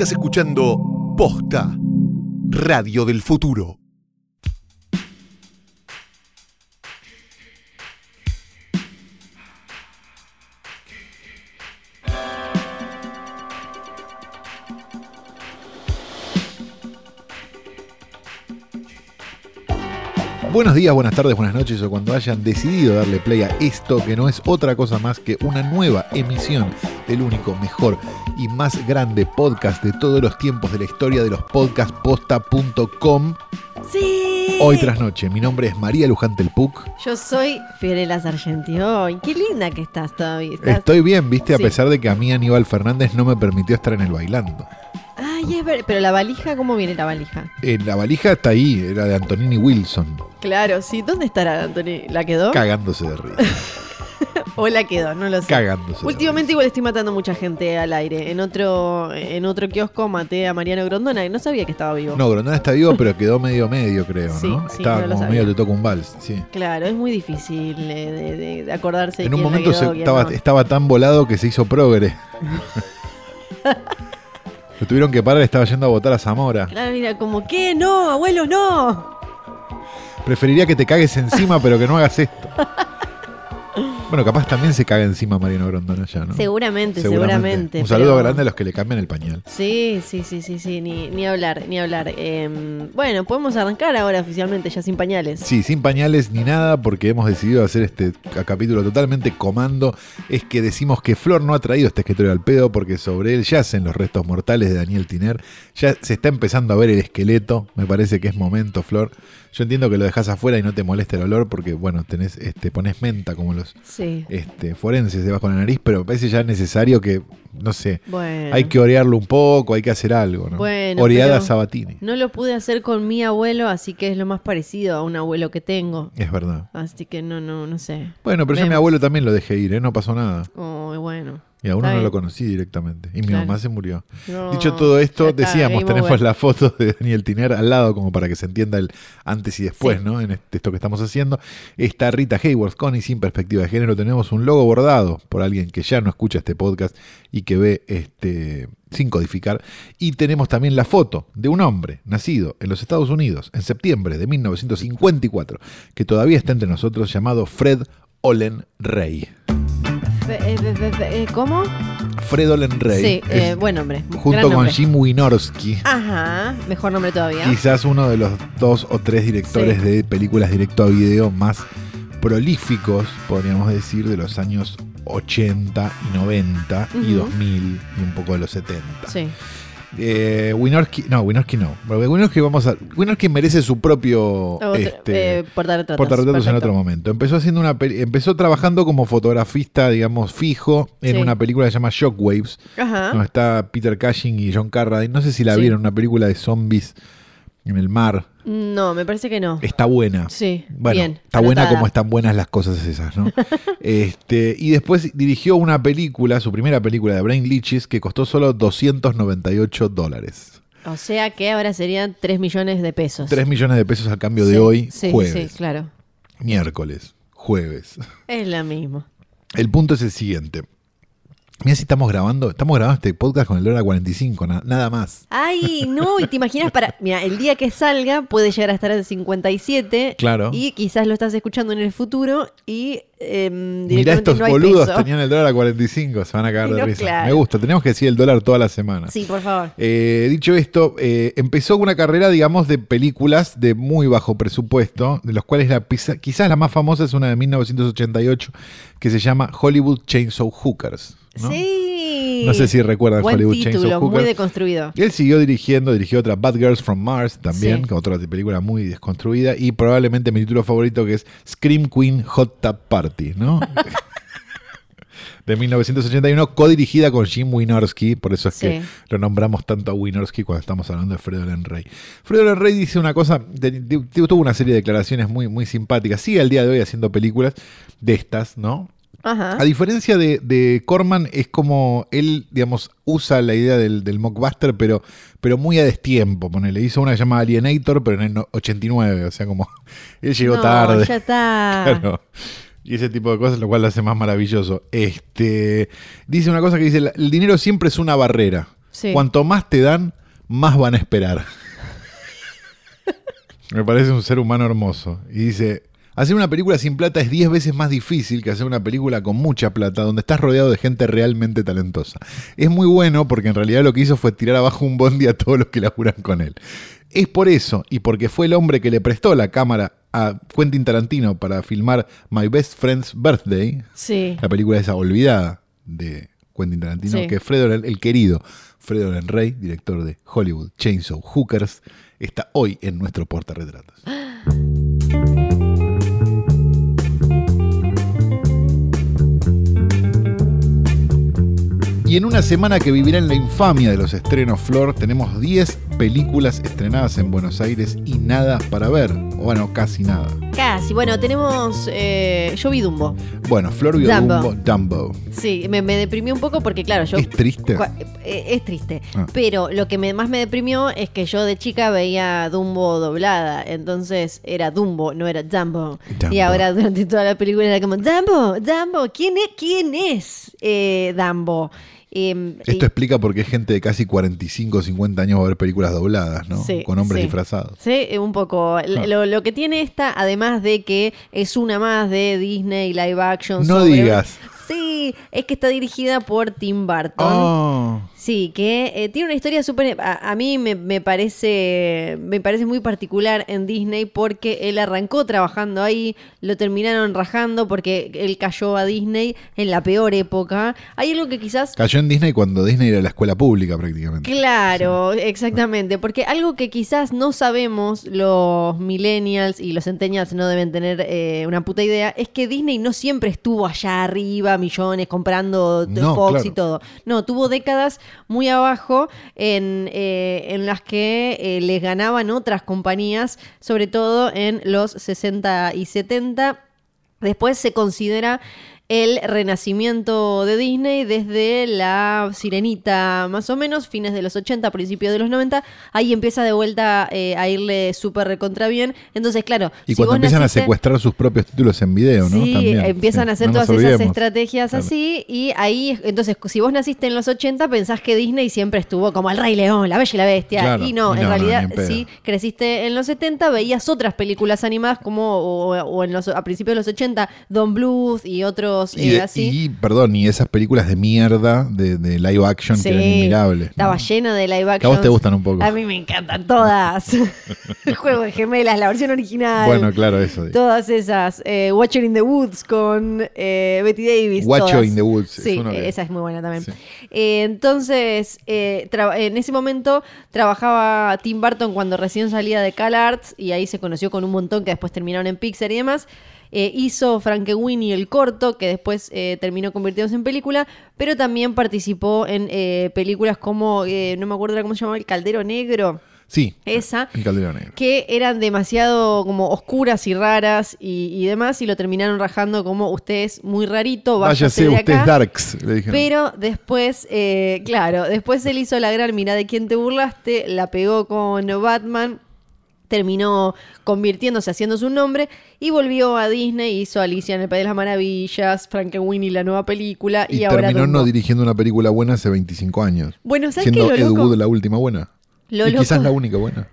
Estás escuchando Posta, Radio del Futuro. Buenos días, buenas tardes, buenas noches o cuando hayan decidido darle play a esto que no es otra cosa más que una nueva emisión del único, mejor y más grande podcast de todos los tiempos de la historia de los podcastposta.com. Sí. Hoy tras noche, mi nombre es María Luján Telpuc. Yo soy Fiorella Sargenti. ¡Ay, qué linda que estás todavía! ¿Estás? Estoy bien, viste, a pesar de que a mí Aníbal Fernández no me permitió estar en el bailando. Ay, es ver- Pero la valija, ¿cómo viene la valija? Eh, la valija está ahí, era de Antonini Wilson, Claro, sí. ¿Dónde estará, Anthony? ¿La quedó? cagándose de risa. ¿O la quedó? No lo sé. cagándose. Últimamente igual estoy matando mucha gente al aire. En otro, en otro kiosco maté a Mariano Grondona y no sabía que estaba vivo. No, Grondona está vivo, pero quedó medio medio, creo, Sí, ¿no? sí, Estaba no como sabía. medio te toca un vals, sí. Claro, es muy difícil eh, de, de- de acordarse de En un quién momento quedó, se- quién estaba, no. estaba tan volado que se hizo progre. Lo tuvieron que parar, estaba yendo a votar a Zamora. Claro, mira, como, ¿qué? No, abuelo, no. Preferiría que te cagues encima, pero que no hagas esto. Bueno, capaz también se caga encima Mariano Grondona ya, ¿no? Seguramente, seguramente. Un saludo pero- grande a los que le cambian el pañal. Sí, sí, sí, sí, sí, ni, ni hablar, ni hablar. Em, bueno, podemos arrancar ahora oficialmente, ya sin pañales. Sí, sin pañales ni nada, porque hemos decidido hacer este ca- capítulo totalmente comando. Es que decimos que Flor no ha traído este escritorio al pedo, porque sobre él yacen los restos mortales de Daniel Tiner. Ya se está empezando a ver el esqueleto. Me parece que es momento, Flor. Yo entiendo que lo dejas afuera y no te molesta el olor, porque, bueno, tenés, este, pones menta como los Sí. Este, forenses debajo de la nariz, pero me parece ya necesario que, no sé, Bueno. hay que orearlo un poco, hay que hacer algo, ¿no? Bueno, Oreada Sabatini. No lo pude hacer con mi abuelo, así que es lo más parecido a un abuelo que tengo. Es verdad. Así que no, no, no sé. Bueno, pero yo a mi Vemos. abuelo también lo dejé ir, ¿eh? No pasó nada. Oh, bueno. Y a uno Está no lo conocí directamente. Y mi Claro. mamá se murió. No, Dicho todo esto, ya está, decíamos, game tenemos over. la foto de Daniel Tiner al lado como para que se entienda el antes y después, Sí. ¿no? En este- esto que estamos haciendo. Está Rita Hayworth con y sin perspectiva de género. Tenemos un logo bordado por alguien que ya no escucha este podcast y que ve este sin codificar. Y tenemos también la foto de un hombre nacido en los Estados Unidos en septiembre de 1954, que todavía está entre nosotros, llamado Fred Olen Rey. ¿Cómo? Fred Olen Rey. Sí, eh, buen nombre. junto con nombre. Jim Wynorski. Ajá, mejor nombre todavía. Quizás uno de los dos o tres directores Sí. de películas directo a video más prolíficos, podríamos decir, de los años 80 y 90 y Ujú. 2000 y un poco de los 70. Sí. Eh, Wynorski, no, Wynorski no. Porque Wynorski, vamos a, Wynorski merece su propio Otro- este, eh, portarretratos. portarretratos en otro momento. Empezó haciendo una empezó trabajando como fotografista, digamos, fijo en Sí. una película que se llama Shockwaves, Ajá. donde está Peter Cushing y John Carradine. No sé si la Sí. vieron, una película de zombies en el mar. No, me parece que no. Está buena. Sí, Bueno, bien. está buena como están buenas las cosas esas, ¿no? este, y después dirigió una película, su primera película de Brain Leeches, que costó solo 298 dólares. O sea que ahora serían 3 millones de pesos. 3 millones de pesos al cambio Sí, de hoy, sí, jueves, Sí, claro. miércoles, jueves. Es la misma. El punto es el siguiente. Mira si estamos grabando, estamos grabando este podcast con el dólar 45, na- nada más. Ay, no, y te imaginas para. Mira, el día que salga puede llegar a estar en 57. Claro. Y quizás lo estás escuchando en el futuro y. em, Mirá estos no boludos, peso. tenían el dólar a 45, se van a cagar de risa. claro. Me gusta, tenemos que decir el dólar toda la semana. Sí, por favor. Eh, dicho esto, eh, empezó una carrera, digamos, de películas de muy bajo presupuesto, de los cuales la, quizás la más famosa es una de 1988 que se llama Hollywood Chainsaw Hookers. ¿no? Sí. No sé si recuerdan Buen Hollywood título, Chainsaw muy Hookers. deconstruido. Él siguió dirigiendo, dirigió otra Bad Girls from Mars también, Sí. otra película muy desconstruida, y probablemente mi título favorito que es Scream Queen Hot Tub Party, ¿no? de 1981, codirigida con Jim Wynorski, por eso es que lo nombramos tanto a Wynorski cuando estamos hablando de Fredo Rey. Fredo Rey dice una cosa, de- de- tuvo una serie de declaraciones muy, muy simpáticas, sigue al día de hoy haciendo películas de estas, ¿no? Ajá. A diferencia de, de Corman, es como él, digamos, usa la idea del, del mockbuster, pero, pero muy a destiempo. Ponele. Hizo una llamada Alienator, pero en el no- 89, o sea, como él llegó No, tarde. Ya está. Claro. Y ese tipo de cosas, lo cual lo hace más maravilloso. Este, dice una cosa que dice, "La- el dinero siempre es una barrera. Sí. Cuanto más te dan, más van a esperar. Me parece un ser humano hermoso. Y dice, hacer una película sin plata es 10 veces más difícil que hacer una película con mucha plata, donde estás rodeado de gente realmente talentosa. Es muy bueno porque en realidad lo que hizo fue tirar abajo un bondi a todos los que laburan con él. Es por eso, y porque fue el hombre que le prestó la cámara a Quentin Tarantino para filmar My Best Friend's Birthday, Sí. la película esa olvidada de Quentin Tarantino, Sí. que Fredo, el querido Fredo Rey, director de Hollywood Chainsaw Hookers, está hoy en nuestro portarretratos. Y en una semana que vivirá en la infamia de los estrenos Flor, tenemos 10 películas estrenadas en Buenos Aires y nada para ver. O Bueno, casi nada. Casi. Bueno, tenemos. eh, yo vi Dumbo. Bueno, Flor vio Dumbo. Dumbo. Sí, me, me deprimió un poco porque, claro, yo. ¿Es triste? eh, es triste. Ah. Pero lo que me- más me deprimió es que yo de chica veía Dumbo doblada. Entonces era Dumbo, no era Dumbo. Dumbo. Y ahora durante toda la película era como Dumbo, Dumbo. ¿Quién es, quién es eh, Dumbo? Em, Esto y- explica por qué gente de casi 45 o 50 años va a ver películas dobladas, ¿no? Sí, Con hombres sí. disfrazados. Sí, eh, un poco. Ah. Lo, lo que tiene esta, además de que es una más de Disney live action. No sobre- digas. Sí, es que está dirigida por Tim Burton. Oh, Sí, que eh, tiene una historia súper... A, a mí me, me parece me parece muy particular en Disney porque él arrancó trabajando ahí, lo terminaron rajando porque él cayó a Disney en la peor época. Hay algo que quizás... cayó en Disney cuando Disney era la escuela pública prácticamente. Claro, exactamente, porque algo que quizás no sabemos los millennials y los centennials no deben tener eh, una puta idea, es que Disney no siempre estuvo allá arriba, millones, comprando de No, Fox claro. y todo. No, tuvo décadas muy abajo en, eh, en las que eh, les ganaban otras compañías, sobre todo en los 60 y 70. Después se considera el renacimiento de Disney desde la Sirenita, más o menos, fines de los 80, principios de los 90. Ahí empieza de vuelta eh, a irle súper recontra bien. Entonces, claro, Y si cuando empiezan naciste- a secuestrar sus propios títulos en video, ¿no? Sí, También, empiezan sí, a hacer no todas esas estrategias Claro. así y ahí, entonces, si vos naciste en los 80 pensás que Disney siempre estuvo como el Rey León, la Bella y la Bestia Claro, y no, y en no, realidad sí, creciste en los 70, veías otras películas animadas como o, o en los, a principios de los 80, Don Bluth y otros Y, eh, así. y, perdón, y esas películas de mierda de, de live action Sí, que eran inmirables. Estaba ¿no? llena de live Que a action. vos te gustan un poco. A mí me encantan todas. El juego de gemelas, la versión original. Bueno, claro, eso. Todas esas. Eh, Watcher in the Woods con eh, Betty Davis. Watcher todas. in the Woods, es uno que- esa es muy buena también. Sí. Eh, entonces, en ese momento trabajaba Tim Burton cuando recién salía de CalArts y ahí se conoció con un montón que después terminaron en Pixar y demás. Eh, hizo Frankenweenie el corto, que después eh, terminó convirtiéndose en película, pero también participó en eh, películas como, eh, no me acuerdo cómo se llamaba, El Caldero Negro, Sí, esa, el Calderón Negro. que eran demasiado como oscuras y raras y, y demás, y lo terminaron rajando como usted es muy rarito, váyase, de usted acá. Darks, le dijeron. Pero después, eh, claro, después él hizo la gran mira de quién te burlaste, la pegó con Batman, terminó convirtiéndose, haciendo su nombre, y volvió a Disney, hizo Alicia en el País de las Maravillas, Frankenweenie, la nueva película, y, y ahora terminó no dirigiendo una película buena hace 25 años. Bueno, ¿sabes qué Siendo lo Ed loco? Wood la última buena. Lo y quizás la única buena.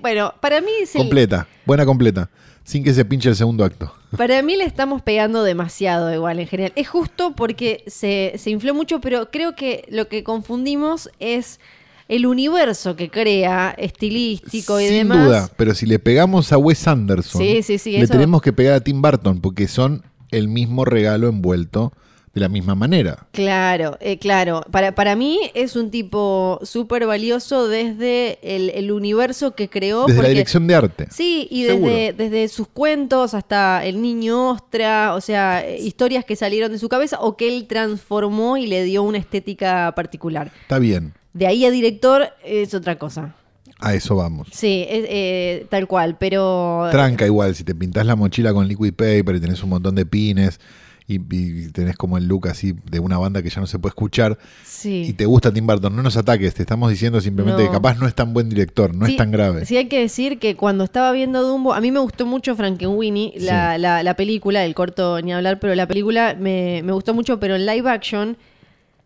Bueno, para mí es el- Completa, buena completa. Sin que se pinche el segundo acto. Para mí le estamos pegando demasiado igual en general. Es justo porque se, se infló mucho, pero creo que lo que confundimos es el universo que crea, estilístico y Sin demás. duda, pero si le pegamos a Wes Anderson, Sí, sí, sí, le eso- tenemos que pegar a Tim Burton porque son el mismo regalo envuelto de la misma manera. Claro, eh, claro. Para, para mí es un tipo súper valioso desde el, el universo que creó. Desde la dirección de arte. Sí, y desde, desde sus cuentos hasta El Niño Ostra, o sea, historias que salieron de su cabeza o que él transformó y le dio una estética particular. Está bien, De ahí a director es otra cosa. a eso vamos. Sí, es, eh, tal cual, pero... Tranca igual, si te pintas la mochila con liquid paper y tenés un montón de pines y, y tenés como el look así de una banda que ya no se puede escuchar Sí. y te gusta Tim Burton, no nos ataques, te estamos diciendo simplemente No. que capaz no es tan buen director, no Sí, es tan grave. Sí, hay que decir que cuando estaba viendo Dumbo, a mí me gustó mucho Frankenweenie, la, la, la película, el corto ni hablar, pero la película me, me gustó mucho, pero en live action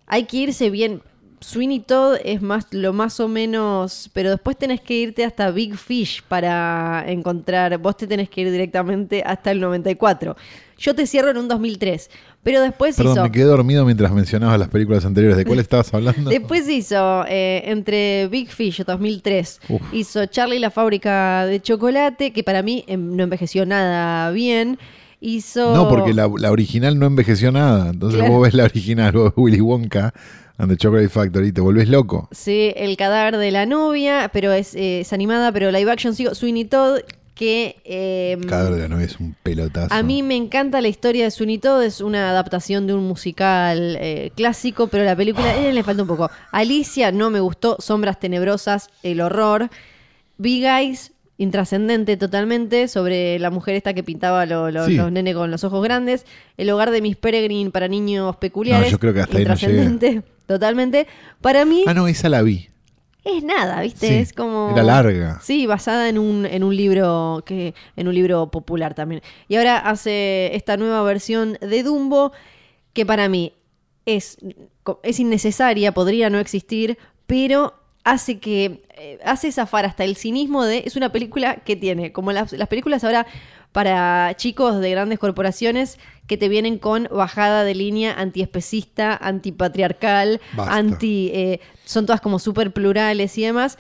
hay que irse bien. Sweeney Todd es más lo más o menos, pero después tenés que irte hasta Big Fish para encontrar, vos te tenés que ir directamente hasta el 94. Yo te cierro en un 2003, pero después Perdón, hizo... me quedé dormido mientras mencionabas las películas anteriores. ¿De cuál estabas hablando? Después hizo eh, entre Big Fish 2003, Uf. hizo Charlie la fábrica de chocolate, que para mí em, no envejeció nada bien. Hizo... No, porque la, la original no envejeció nada. Entonces Claro. vos ves la original, vos ves Willy Wonka and the Chocolate Factory te volvés loco. Sí, El cadáver de la novia, pero es, eh, es animada, pero live action sigo. Sweeney Todd, que... eh, Cadáver de la novia es un pelotazo. A mí me encanta la historia de Sweeney Todd, es una adaptación de un musical eh, clásico, pero la película eh, le falta un poco. Alicia no me gustó, Sombras Tenebrosas, el horror. Big Eyes, intrascendente totalmente, sobre la mujer esta que pintaba lo- lo- Sí. los nenes con los ojos grandes. El hogar de Miss Peregrine para niños peculiares. No, yo creo que hasta ahí no intrascendente, totalmente. Para mí Ah, no, esa la vi. es nada, ¿viste? Sí, es como. era larga. Sí, basada en un, en un libro que. en un libro popular también. Y ahora hace esta nueva versión de Dumbo, que para mí es, es innecesaria, podría no existir, pero hace que. eh, hace zafar hasta el cinismo de. Es una película que tiene, como las, las películas ahora para chicos de grandes corporaciones que te vienen con bajada de línea antiespecista, antipatriarcal, Basta. anti eh, son todas como súper plurales y demás,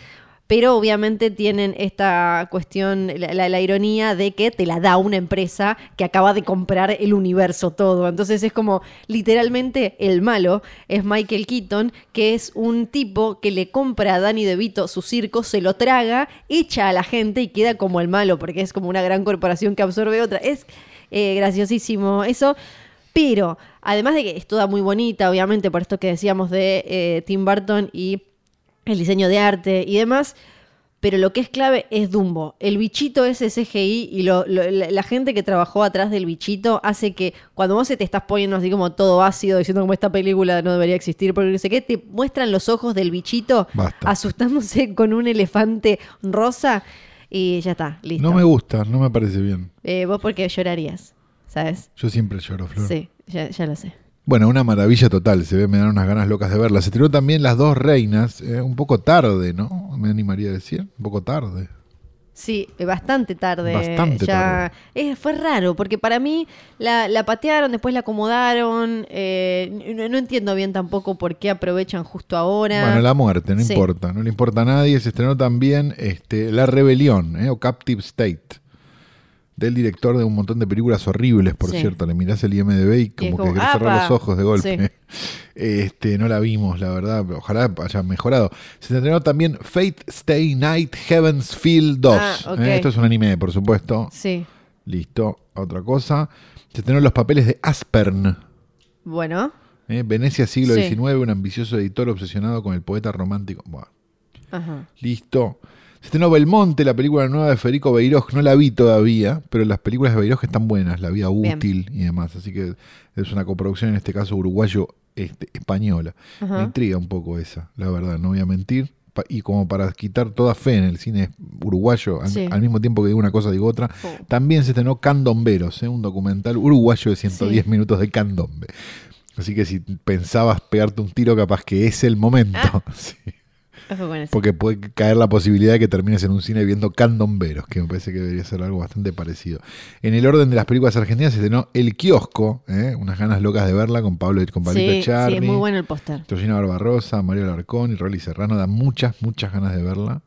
pero obviamente tienen esta cuestión, la, ironía de que te la da una empresa que acaba de comprar el universo todo. Entonces es como literalmente el malo es Michael Keaton, que es un tipo que le compra a Danny DeVito su circo, se lo traga, echa a la gente y queda como el malo, porque es como una gran corporación que absorbe otra. Es eh, graciosísimo eso. Pero, además de que es toda muy bonita, obviamente, por esto que decíamos de eh, Tim Burton y el diseño de arte y demás, pero lo que es clave es Dumbo. El bichito es CGI y lo- lo- la, gente que trabajó atrás del bichito hace que cuando vos se te estás poniendo así como todo ácido, diciendo como esta película no debería existir, porque no sé qué, te muestran los ojos del bichito Basta. asustándose con un elefante rosa y ya está, listo. No me gusta, no me parece bien. Eh, vos porque llorarías, ¿sabes? Yo siempre lloro, Flor. Sí, ya, ya lo sé. Bueno, una maravilla total. Se ve, me dan unas ganas locas de verla. Se estrenó también Las Dos Reinas, eh, un poco tarde, ¿no? Me animaría a decir. Un poco tarde. Sí, eh, bastante tarde. Bastante ya tarde. Eh, fue raro, porque para mí la, la patearon, después la acomodaron. eh, no, no entiendo bien tampoco por qué aprovechan justo ahora. Bueno, la muerte, no Sí. importa. No le importa a nadie. Se estrenó también este, La Rebelión, eh, o Captive State. Del director de un montón de películas horribles, por Sí. cierto. Le mirás el IMDB y como, como, que querés cerrar los ojos de golpe. Sí. Este, no la vimos, la verdad. Ojalá haya mejorado. Se estrenó también Fate Stay Night Heaven's Feel 2. Ah. Eh, Esto es un anime, por supuesto. Sí. Listo, otra cosa. Se estrenó Los Papeles de Aspern. Bueno. eh, Venecia, siglo Sí. XIX, un ambicioso editor obsesionado con el poeta romántico. Bueno, Ajá. listo. Se estrenó Belmonte, la película nueva de Federico Beiroj. No la vi todavía, pero las películas de Beiroj están buenas, La vida Bien. útil y demás. Así que es una coproducción, en este caso uruguayo-española. Me Ajá. intriga un poco esa, la verdad, no voy a mentir. Y como para quitar toda fe en el cine uruguayo, al, mismo tiempo que digo una cosa, digo otra, Oh. también se estrenó Candomberos, ¿eh? un documental uruguayo de 110 Sí. minutos de candombe. Así que si pensabas pegarte un tiro, capaz que es el momento. Ah. Sí. Eso. Porque puede caer la posibilidad de que termines en un cine viendo candomberos, que me parece que debería ser algo bastante parecido. En el orden de las películas argentinas se estrenó El Kiosco, ¿eh? unas ganas locas de verla con Pablo con Pablito Sí, Echarri, sí, muy bueno el póster. Georgina Barbarosa, Mario Alarcón y Rolly Serrano. Da muchas, muchas ganas de verla.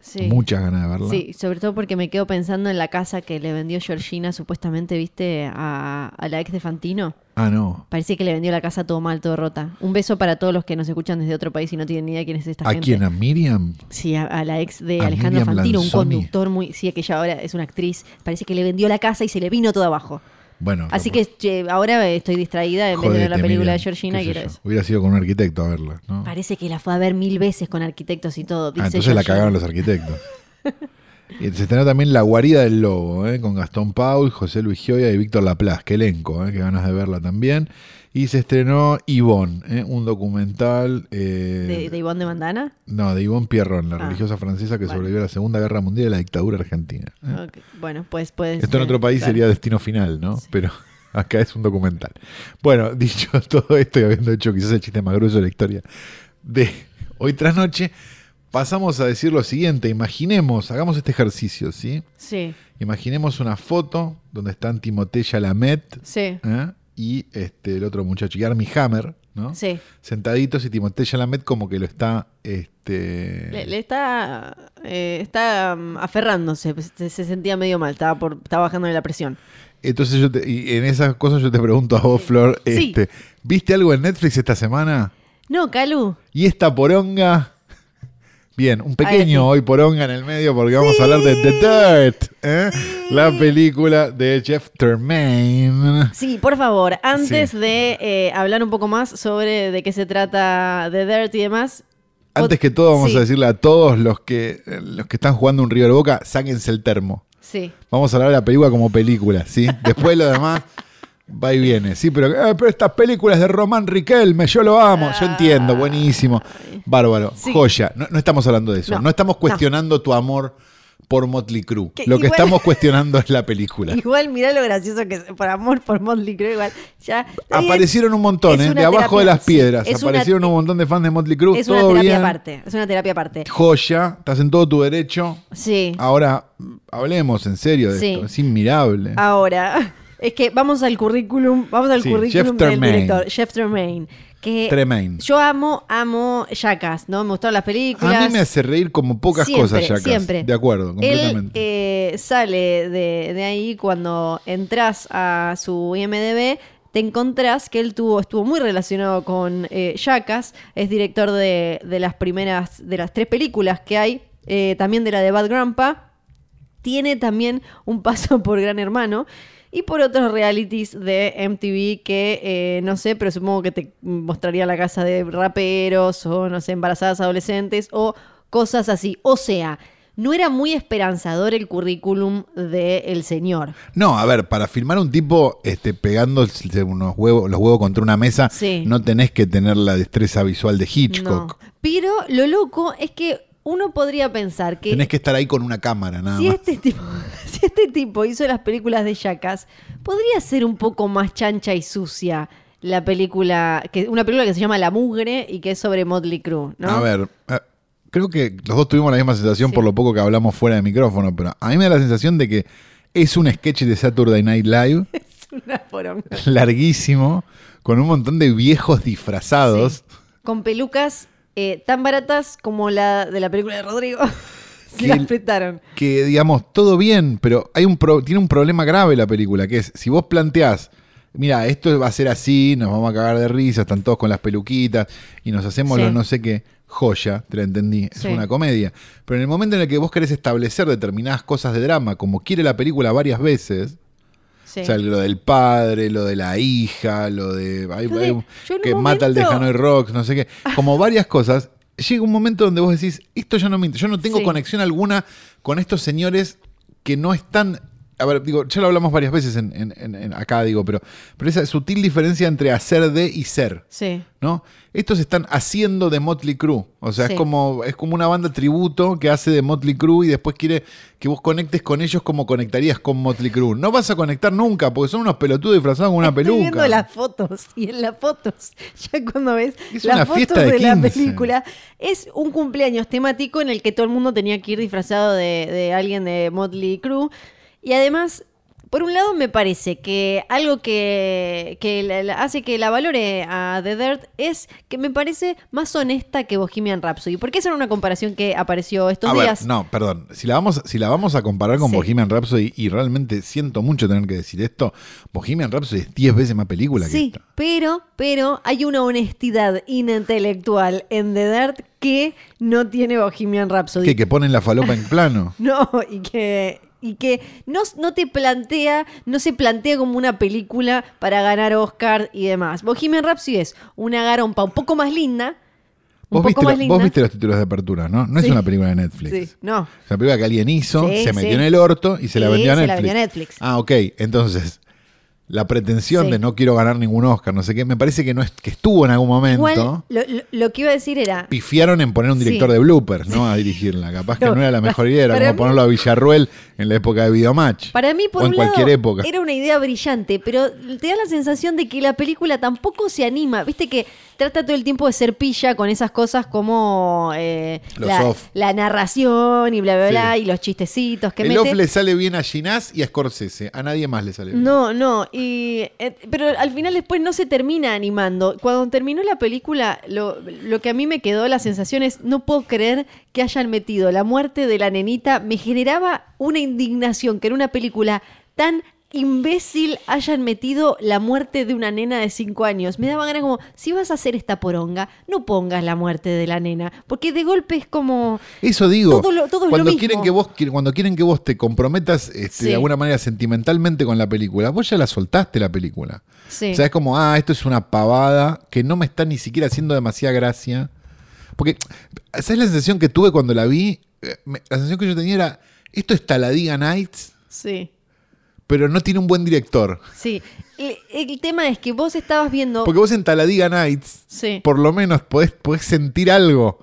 Sí. Muchas ganas de verla. Sí, sobre todo porque me quedo pensando en la casa que le vendió Georgina, supuestamente, viste, a, a la ex de Fantino. Ah, no. Parece que le vendió la casa todo mal, todo rota. Un beso para todos los que nos escuchan desde otro país y no tienen ni idea quién es esta ¿A gente. quién? ¿A Miriam? Sí, a, a la ex de ¿A Alejandro Miriam Fantino, un conductor muy. Sí, que ella ahora es una actriz. Parece que le vendió la casa y se le vino todo abajo. Bueno. Así capaz- que che, ahora estoy distraída en vez de ver la película de. Georgina quiero eso. Hubiera sido con un arquitecto a verla, ¿no? Parece que la fue a ver mil veces con arquitectos y todo. Dice Ah, entonces la cagaron los arquitectos. Y se estrenó también La guarida del lobo, ¿eh? con Gastón Paul, José Luis Gioia y Víctor Laplace. Qué elenco, ¿eh? qué ganas de verla también. Y se estrenó Yvonne, ¿eh? un documental... eh, ¿De, de Ivonne de Mandana? No, de Yvonne Pierron, la Ah. religiosa francesa que Vale. sobrevivió a la Segunda Guerra Mundial y la dictadura argentina. ¿eh? Bueno, pues puede Esto en otro país sería Destino Final, ¿no? Sí. Pero acá es un documental. Bueno, dicho todo esto y habiendo hecho quizás el chiste más grueso de la historia de hoy tras noche, pasamos a decir lo siguiente. Imaginemos, hagamos este ejercicio, ¿sí? Sí, Imaginemos una foto donde están Timothée Chalamet sí, ¿eh? Y este, el otro muchacho, y Armie Hammer, ¿no? sí. Sentaditos y Timothée Chalamet como que lo está... Este, Le, le está, eh, está mm, aferrándose, se, se sentía medio mal, estaba, por, estaba bajándole la presión. Entonces yo te- y en esas cosas yo te pregunto a vos, Flor, Sí. este, ¿viste algo en Netflix esta semana? No, Calu. Y esta poronga. Bien, un pequeño hoy poronga en el medio porque vamos a hablar de The Dirt, ¿eh? la película de Jeff Tremaine. Sí, por favor, antes de eh, hablar un poco más sobre de qué se trata The Dirt y demás. Antes que todo, vamos sí, a decirle a todos los que, eh, los que están jugando un River Boca, sáquense el termo. Sí. Vamos a hablar de la película como película, ¿sí? Después lo demás va y viene. Sí, pero, eh, pero estas películas de Román Riquelme, yo lo amo. Yo entiendo, buenísimo. Bárbaro, Sí. joya. No, no estamos hablando de eso. No, No, estamos no. cuestionando tu amor por Motley Crue. Que Lo que igual- estamos cuestionando es la película. Igual, mirá lo gracioso que es, por amor, por Motley Crue, igual. Ya. Aparecieron un montón, ¿eh? De abajo de las piedras. sí, es una- Aparecieron un montón de fans de Motley Crue. Es una terapia bien. aparte. Es una terapia aparte. Joya. Estás en todo tu derecho. Sí. Ahora, mm, hablemos en serio de Sí. esto. Es inmirable. Ahora, es que vamos al currículum, vamos al Sí, currículum del director, Jeff Tremaine. Que Tremaine. Yo amo, amo Jackass, ¿no? Me gustaron las películas. A mí me hace reír como pocas Siempre, cosas, Jackass. siempre. De acuerdo, Él completamente. eh, sale de, de ahí cuando entras a su IMDB. Te encontrás que él tuvo, estuvo muy relacionado con eh, Jackass, es director de, de las primeras, de las tres películas que hay, eh, también de la de Bad Grandpa, tiene también un paso por Gran Hermano y por otros realities de MTV que eh, no sé, pero supongo que te mostraría la casa de raperos o no sé, embarazadas adolescentes o cosas así. O sea, no era muy esperanzador el currículum del señor. No, a ver, para filmar un tipo este, pegando unos huevos, los huevos contra una mesa, Sí. no tenés que tener la destreza visual de Hitchcock. No. Pero lo loco es que uno podría pensar que Tenés que estar ahí con una cámara, nada si más. este tipo, si este tipo hizo las películas de Jackass, podría ser un poco más chancha y sucia la película, que una película que se llama La Mugre y que es sobre Motley Crue, ¿no? A ver, eh, creo que los dos tuvimos la misma sensación Sí. por lo poco que hablamos fuera de micrófono, pero a mí me da la sensación de que es un sketch de Saturday Night Live Es una poronga. larguísimo, con un montón de viejos disfrazados. Sí. Con pelucas eh, tan baratas como la de la película de Rodrigo. Que digamos, todo bien, pero hay un pro- tiene un problema grave la película, que es, si vos planteás, mira, esto va a ser así, nos vamos a cagar de risa, están todos con las peluquitas y nos hacemos Sí. lo no sé qué, joya, te la entendí, es Sí. una comedia. Pero en el momento en el que vos querés establecer determinadas cosas de drama, como quiere la película varias veces, Sí. o sea, lo del padre, lo de la hija, lo de. hay- hay que mata al de Hanoi Rocks, no sé qué. Como varias cosas. Llega un momento donde vos decís, esto ya no me interesa. Yo no tengo Sí. conexión alguna con estos señores que no están. A ver, digo, ya lo hablamos varias veces en, en- en- acá, digo, pero, pero esa sutil diferencia entre hacer de y ser. Sí. ¿no? Estos están haciendo de Motley Crue. O sea, Sí. es, como, es como una banda tributo que hace de Motley Crue y después quiere que vos conectes con ellos como conectarías con Motley Crue. No vas a conectar nunca porque son unos pelotudos disfrazados con una Estoy peluca. viendo las fotos y en las fotos, ya cuando ves Es las fotos fiesta de de, la 15. película, es un cumpleaños temático en el que todo el mundo tenía que ir disfrazado de, de alguien de Motley Crue. Y además, por un lado me parece que algo que, que hace que la valore a The Dirt es que me parece más honesta que Bohemian Rhapsody. Porque esa era una comparación que apareció estos A ver, días. no, perdón. Si la, vamos, si la vamos a comparar con Sí. Bohemian Rhapsody, y realmente siento mucho tener que decir esto, Bohemian Rhapsody es 10 veces más película que Sí, esta. pero, pero hay una honestidad intelectual en The Dirt que no tiene Bohemian Rhapsody. ¿Qué? Que ponen la falopa en plano. No, y que, y que no, no te plantea, no se plantea como una película para ganar Oscar y demás. Bohemian Rhapsody es una garompa un poco más linda. Un Vos viste, poco más lo- linda. vos viste los títulos de apertura, ¿no? No Sí. es una película de Netflix. Sí, no. Es una película que alguien hizo, Sí, se metió en el orto y se la vendió a se Netflix. la vendió a Netflix. Ah, ok. Entonces, la pretensión Sí. de no quiero ganar ningún Oscar, no sé qué, me parece que no es, que estuvo en algún momento. Igual, lo, lo- lo que iba a decir era. Pifiaron en poner un director Sí. de bloopers, ¿no? A dirigirla. Capaz que No, era la mejor idea, era como mí- ponerlo a Villarruel en la época de Videomatch. Para mí, por o en cualquier época. era una idea brillante, pero te da la sensación de que la película tampoco se anima. Viste que trata todo el tiempo de ser pilla con esas cosas como eh, la, la narración y bla, bla, bla, y los chistecitos que El mete. off le sale bien a Ginás y a Scorsese. A nadie más le sale bien. No, no, y, eh, pero al final después no se termina animando. Cuando terminó la película, lo, lo que a mí me quedó la sensación es, no puedo creer que hayan metido la muerte de la nenita. Me generaba una indignación que en una película tan imbécil hayan metido la muerte de una nena de 5 años. Me daba ganas como, si vas a hacer esta poronga, no pongas la muerte de la nena, porque de golpe es como... Eso digo. Todo lo- todo es lo cuando mismo. quieren que vos cuando quieren que vos te comprometas este, Sí. de alguna manera sentimentalmente con la película, vos ya la soltaste la película. Sí. O sea, es como, ah, esto es una pavada que no me está ni siquiera haciendo demasiada gracia. Porque, esa es la sensación que tuve cuando la vi. Eh, La sensación que yo tenía era, esto es Taladiga Nights, Sí. Pero no tiene un buen director. Sí, el, el tema es que vos estabas viendo... Porque vos en Taladiga Nights, Sí. por lo menos podés, podés sentir algo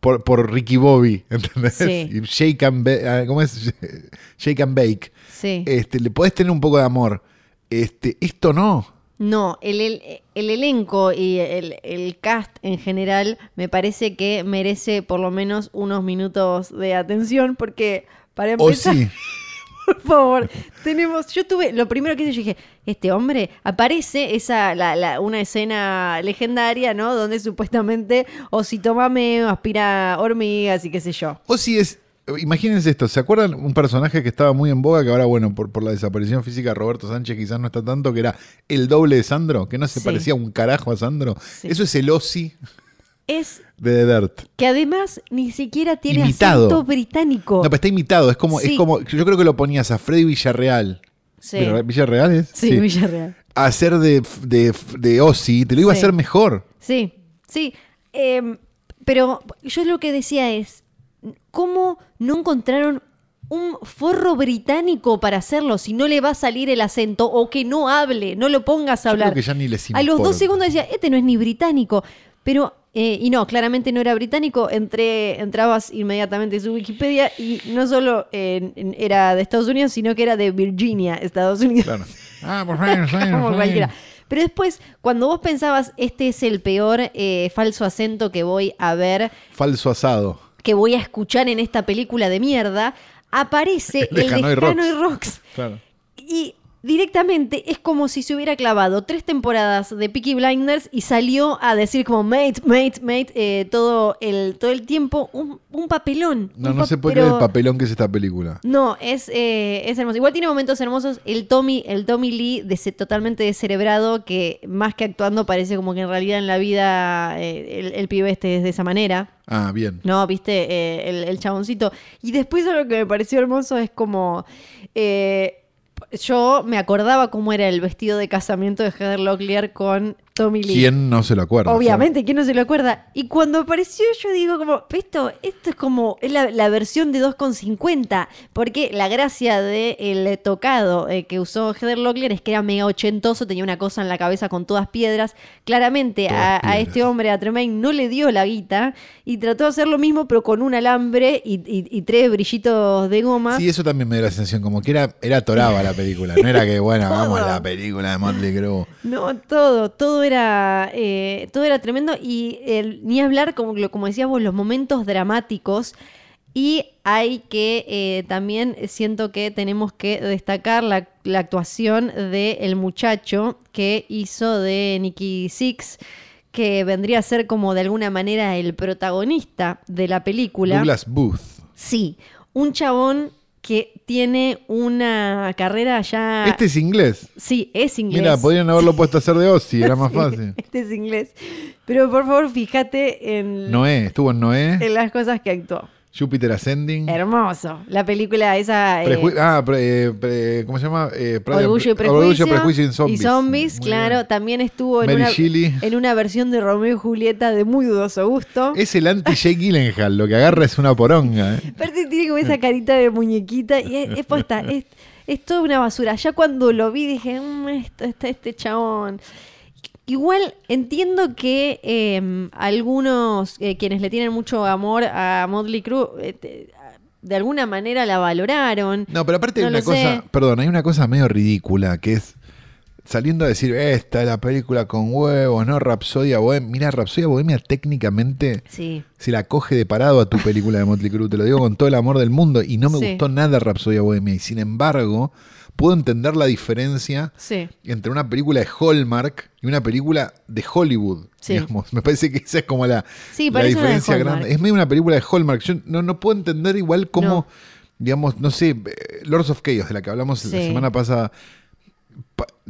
por, por Ricky Bobby, ¿entendés? Sí. Y Shake and, ba- ah, ¿cómo es? Shake and Bake. Sí. Este, le podés tener un poco de amor. Este, esto no. No, el, el- el elenco y el, el cast en general me parece que merece por lo menos unos minutos de atención porque para empezar, sí. por favor, tenemos, yo tuve, lo primero que hice, yo dije, este hombre, aparece esa, la, la- una escena legendaria, ¿no? Donde supuestamente Osito Mame aspira hormigas y qué sé yo. O si es. Imagínense esto, ¿se acuerdan un personaje que estaba muy en boga, que ahora, bueno, por, por la desaparición física de Roberto Sánchez quizás no está tanto, que era el doble de Sandro, que no se Sí. parecía un carajo a Sandro? Sí. Eso es el Ozzy Es de The Dirt. que además ni siquiera tiene Imitado. acento británico. No, pero está imitado, es como, Sí. es como, yo creo que lo ponías a Freddy Villarreal. Sí. Villarreal- ¿Villarreal es? Sí, Villarreal. A hacer de, de, de Ozzy, te lo iba a Sí. hacer mejor. Sí, sí. Em, pero yo lo que decía es, ¿cómo no encontraron un forro británico para hacerlo si no le va a salir el acento o que no hable, no lo pongas a Yo hablar? creo que ya ni les a los dos segundos decía, este no es ni británico. Pero, eh, y no, claramente no era británico. Entré, entrabas inmediatamente en su Wikipedia y no solo eh, era de Estados Unidos, sino que era de Virginia, Estados Unidos. Claro. Ah, por favor, Como cualquiera. Pero después, cuando vos pensabas, este es el peor eh, falso acento que voy a ver, Falso asado. que voy a escuchar en esta película de mierda, aparece El de el de Hanoi Rocks. Hanoi Rocks. Claro. Y directamente es como si se hubiera clavado tres temporadas de Peaky Blinders y salió a decir como mate, mate, mate, eh, todo, el, todo el tiempo un, un papelón. No, Un no pa- se puede creer el papelón que es esta película. no, es, eh, es hermoso. Igual tiene momentos hermosos. El Tommy, el Tommy Lee, dese- totalmente descerebrado, que más que actuando parece como que en realidad en la vida eh, el, el pibe este es de esa manera. Ah, bien. No, viste, Eh, el, el chaboncito. Y después lo que me pareció hermoso es como. eh, yo me acordaba cómo era el vestido de casamiento de Heather Locklear con Tommy Lee. ¿Quién no se lo acuerda? Obviamente, ¿quién no se lo acuerda? Y cuando apareció yo digo como, esto, esto es como, es la, la versión de 2,50, porque la gracia del tocado eh, que usó Heather Locklear es que era mega ochentoso, tenía una cosa en la cabeza con todas piedras. Claramente Todas a, este hombre, a Tremaine, no le dio la guita y trató de hacer lo mismo, pero con un alambre y, y- y tres brillitos de goma. Sí, eso también me dio la sensación, como que era, era toraba la película. No era que, bueno, vamos a la película de Motley Crue. No, todo, todo era, eh, todo era tremendo y el- ni hablar, como, como decías vos, los momentos dramáticos. Y hay que eh, también siento que tenemos que destacar la, la actuación del muchacho que hizo de Nicky Six, que vendría a ser como de alguna manera el protagonista de la película. Douglas Booth. Sí, un chabón que tiene una carrera ya... Este es inglés. Sí, es inglés. Mira, podrían haberlo puesto a hacer de Ozzy, era más Sí, fácil. Este es inglés. Pero por favor, fíjate en, Noé, estuvo en Noé, en las cosas que actuó. Júpiter Ascending. Hermoso. La película esa. eh, Preju- ah, pre- eh, pre- ¿cómo se llama? Eh, Orgullo y Prejuicio. Orgullo, Prejuicio y Zombies. Muy claro. bien. También estuvo en una, Shelley. en una versión de Romeo y Julieta de muy dudoso gusto. Es el anti-Jake Gyllenhaal, lo que agarra es una poronga. ¿eh? Aparte tiene como esa carita de muñequita y es, es posta, es, es toda una basura. Ya cuando lo vi dije, "Mm, esto está este chabón. Igual entiendo que eh, algunos, eh, quienes le tienen mucho amor a Motley Crue, eh, de alguna manera la valoraron. No, pero aparte hay una cosa, sé. perdón, hay una cosa medio ridícula que es saliendo a decir, esta es la película con huevos, ¿no? Rapsodia Bohemia. Mira, Rapsodia Bohemia técnicamente Sí. se la coge de parado a tu película de Motley Crue, te lo digo con todo el amor del mundo y no me Sí. gustó nada Rapsodia Bohemia y sin embargo puedo entender la diferencia Sí. entre una película de Hallmark y una película de Hollywood. Sí. Digamos. Me parece que esa es como la, Sí, la diferencia grande. Es medio una película de Hallmark. Yo no, no puedo entender igual cómo, No. digamos, no sé, eh, Lords of Chaos, de la que hablamos la semana pasada.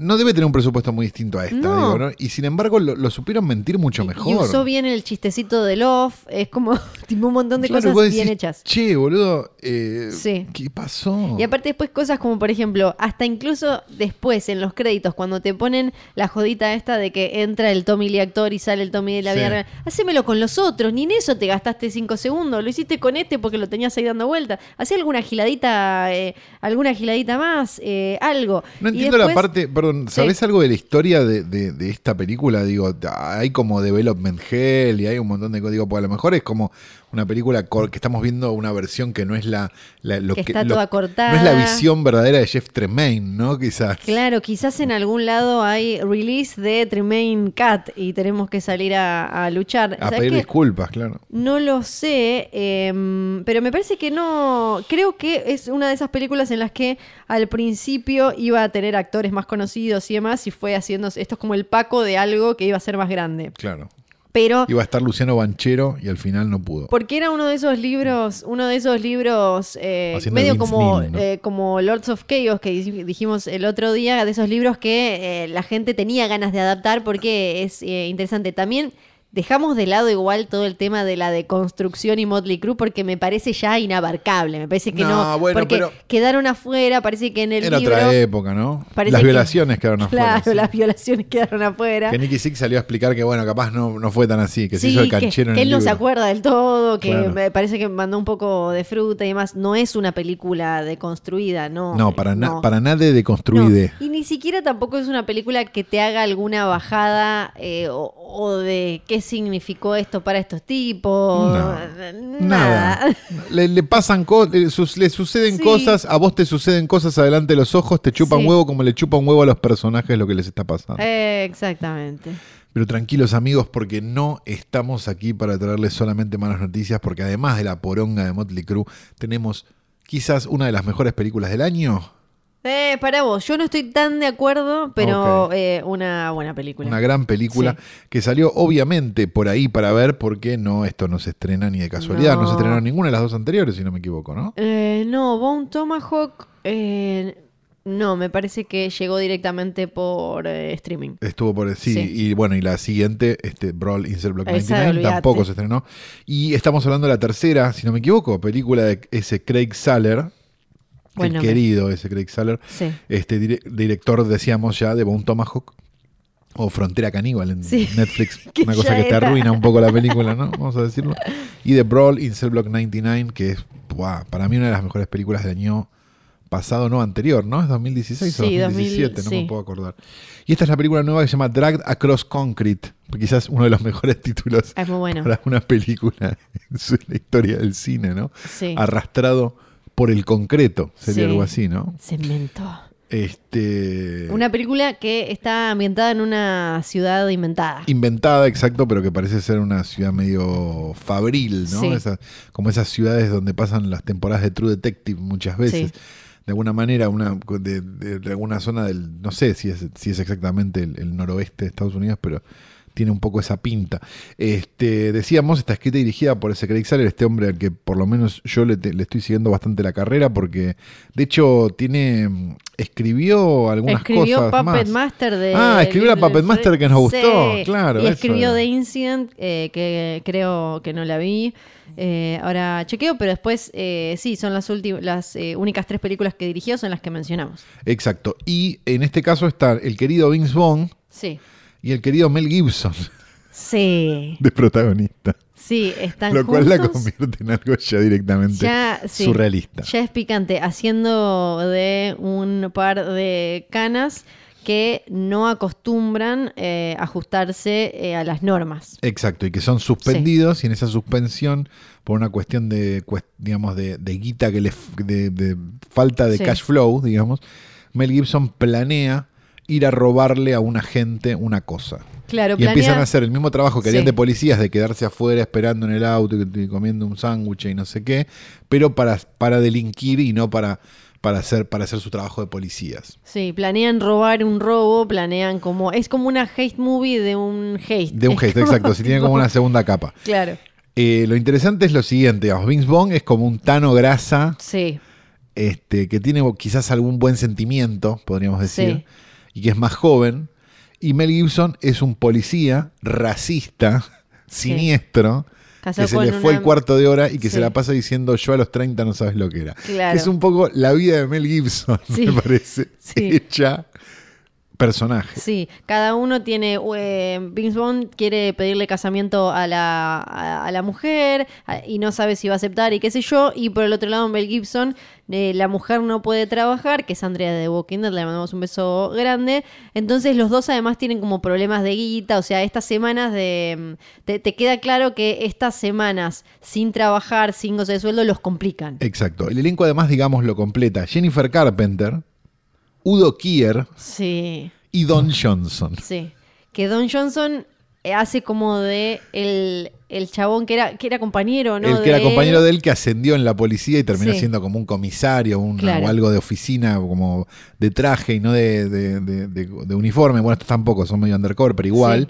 No debe tener un presupuesto muy distinto a esta, No. digo, ¿no? Y sin embargo lo, lo supieron mentir mucho Y mejor. usó bien el chistecito de Love. Es como tipo un montón de Claro, cosas bien hechas. Che, boludo, eh, Sí. ¿qué pasó? Y aparte después cosas como, por ejemplo, hasta incluso después en los créditos, cuando te ponen la jodita esta de que entra el Tommy Lee actor y sale el Tommy de la Sí. vida real, hacémelo con los otros, ni en eso te gastaste cinco segundos, lo hiciste con este porque lo tenías ahí dando vueltas. Hacé alguna giladita, eh, alguna giladita más, eh, algo. No Y entiendo la parte, perdón, Sí. ¿sabés algo de la historia de, de- de esta película? Digo, hay como development hell y hay un montón de. Digo, pues a lo mejor es como una película que estamos viendo una versión que no es la, la- lo Que que está lo- toda cortada. No es la visión verdadera de Jeff Tremaine, ¿no? Quizás. Claro, quizás en algún lado hay release de Tremaine Cat y tenemos que salir a, a luchar. A ¿Sabés pedir disculpas, claro. No lo sé, em, pero me parece que no. Creo que es una de esas películas en las que al principio iba a tener actores más conocidos y demás, y fue haciendo. Esto es como el paco de algo que iba a ser más grande. Claro. Pero. Iba a estar Luciano Banchero y al final no pudo. Porque era uno de esos libros, uno de esos libros eh, medio como, eh, como Lords of Chaos que dij- dijimos el otro día, de esos libros que eh, la gente tenía ganas de adaptar porque es interesante. También dejamos de lado igual todo el tema de la deconstrucción y Motley Crue porque me parece ya inabarcable. Me parece que no, No, bueno, porque pero- quedaron afuera, parece que en el libro... otra época, ¿no? Las que- violaciones quedaron afuera. Claro, sí. las violaciones quedaron afuera. Que Nicky Six salió a explicar que, bueno, capaz no, no fue tan así, que se Sí, hizo el que- canchero en que el él no se acuerda del todo, que Claro. me parece que mandó un poco de fruta y demás. No es una película deconstruida, no. No, para, na- no. para nada de deconstruide. No, Y ni siquiera tampoco es una película que te haga alguna bajada eh, o, o de qué significó esto para estos tipos. No, Nada. Nada. Le, le pasan cosas, le, le suceden Sí. cosas, a vos te suceden cosas adelante de los ojos, te chupan Sí. huevo como le chupa un huevo a los personajes lo que les está pasando. Eh, exactamente. Pero tranquilos amigos, porque no estamos aquí para traerles solamente malas noticias, porque además de la poronga de Motley Crue, tenemos quizás una de las mejores películas del año. Eh, para vos, yo no estoy tan de acuerdo, pero eh, una buena película. Una gran película Sí. que salió obviamente por ahí para ver, porque no, esto no se estrena ni de casualidad, no, No. se estrenó ninguna de las dos anteriores, si no me equivoco, ¿no? Eh, no, Bone Tomahawk. eh, no, me parece que llegó directamente por eh, streaming. Estuvo por sí, Sí. y bueno, y la siguiente, este Brawl Insert Block Esa, 99, olvídate. tampoco se estrenó. Y estamos hablando de la tercera, si no me equivoco, película de ese Craig Saller, El querido ese Craig Saller, Sí. este dire- director, decíamos ya, de Bone Tomahawk. O Frontera Caníbal en Sí. Netflix. Una cosa que te era. arruina un poco la película, ¿no? Vamos a decirlo. Y de Brawl in Cell Block 99, que es, para mí, una de las mejores películas del año pasado, no anterior, ¿no? ¿Es 2016 o Sí, 2017? 2000, no me puedo acordar. Y esta es la película nueva que se llama Dragged Across Concrete. Quizás uno de los mejores títulos Es muy bueno. para una película en la historia del cine, ¿no? Sí. Arrastrado por el concreto, sería Sí. algo así, ¿no? Cemento. Este. Una película que está ambientada en una ciudad inventada. Inventada, exacto, pero que parece ser una ciudad medio fabril, ¿no? Sí. Esa- como esas ciudades donde pasan las temporadas de True Detective muchas veces. Sí. De alguna manera, una de, de- de alguna zona del. No sé si es, si es exactamente el, el noroeste de Estados Unidos, pero tiene un poco esa pinta. Este, decíamos, está escrita y dirigida por ese Craig Saller, este hombre al que por lo menos yo le, te- le estoy siguiendo bastante la carrera, porque de hecho tiene. escribió algunas Escribió cosas Puppet más. Master de. Ah, escribió la Puppet Master que nos gustó, Sí. claro, Y escribió. The Incident, eh, que creo que no la vi. Eh, ahora chequeo, pero después eh, sí, son las últimas, las eh, únicas tres películas que dirigió son las que mencionamos. Exacto. Y en este caso está el querido Vince Vaughn Sí. Y el querido Mel Gibson Sí. de protagonista. Sí, están Lo cual la convierte en algo ya directamente Ya, sí, surrealista. Ya es picante, haciendo de un par de canas que no acostumbran eh, ajustarse eh, a las normas. Exacto, y que son suspendidos y en esa suspensión, por una cuestión de, digamos, de, de guita, que le, f- de, de falta de Sí. cash flow, digamos, Mel Gibson planea ir a robarle a un agente una cosa. Claro, y empiezan a hacer el mismo trabajo que harían Sí. de policías, de quedarse afuera esperando en el auto y, comiendo un sándwich y no sé qué, pero para, para delinquir y no para, para, hacer, para hacer su trabajo de policías. Sí, planean robar un robo, planean como. Es como una haste movie de un haste. De un como exacto, si tiene como una segunda capa. Claro, Eh, lo interesante es lo siguiente, digamos, Vince Vaughn es como un Tano grasa sí, este, que tiene quizás algún buen sentimiento, podríamos decir, Sí. Y que es más joven. Y Mel Gibson es un policía racista, siniestro, que se le fue una- el cuarto de hora y que Sí. se la pasa diciendo yo a los 30 no sabes lo que era. Claro. Que es un poco la vida de Mel Gibson, Sí. me parece, Sí. hecha personaje. Sí, cada uno tiene. Eh, Vince Vaughn quiere pedirle casamiento a la, a, a la mujer a- y no sabe si va a aceptar y qué sé yo. Y por el otro lado, Mel Gibson, eh, la mujer no puede trabajar, que es Andrea de Walking Dead, le mandamos un beso grande. Entonces, los dos además tienen como problemas de guita. O sea, estas semanas de. mm, Te, te queda claro que estas semanas sin trabajar, sin goce de sueldo, los complican. Exacto. El elenco además, digamos, lo completa. Jennifer Carpenter, Udo Kier Sí. y Don Johnson. Sí. Que Don Johnson eh, hace como de el, el chabón que era, que era compañero, ¿no? el que era compañero él. de él que ascendió en la policía y terminó Sí. siendo como un comisario un- Claro. o algo de oficina, como de traje y no de, de- de- uniforme. Bueno, estos tampoco son medio undercover, pero igual.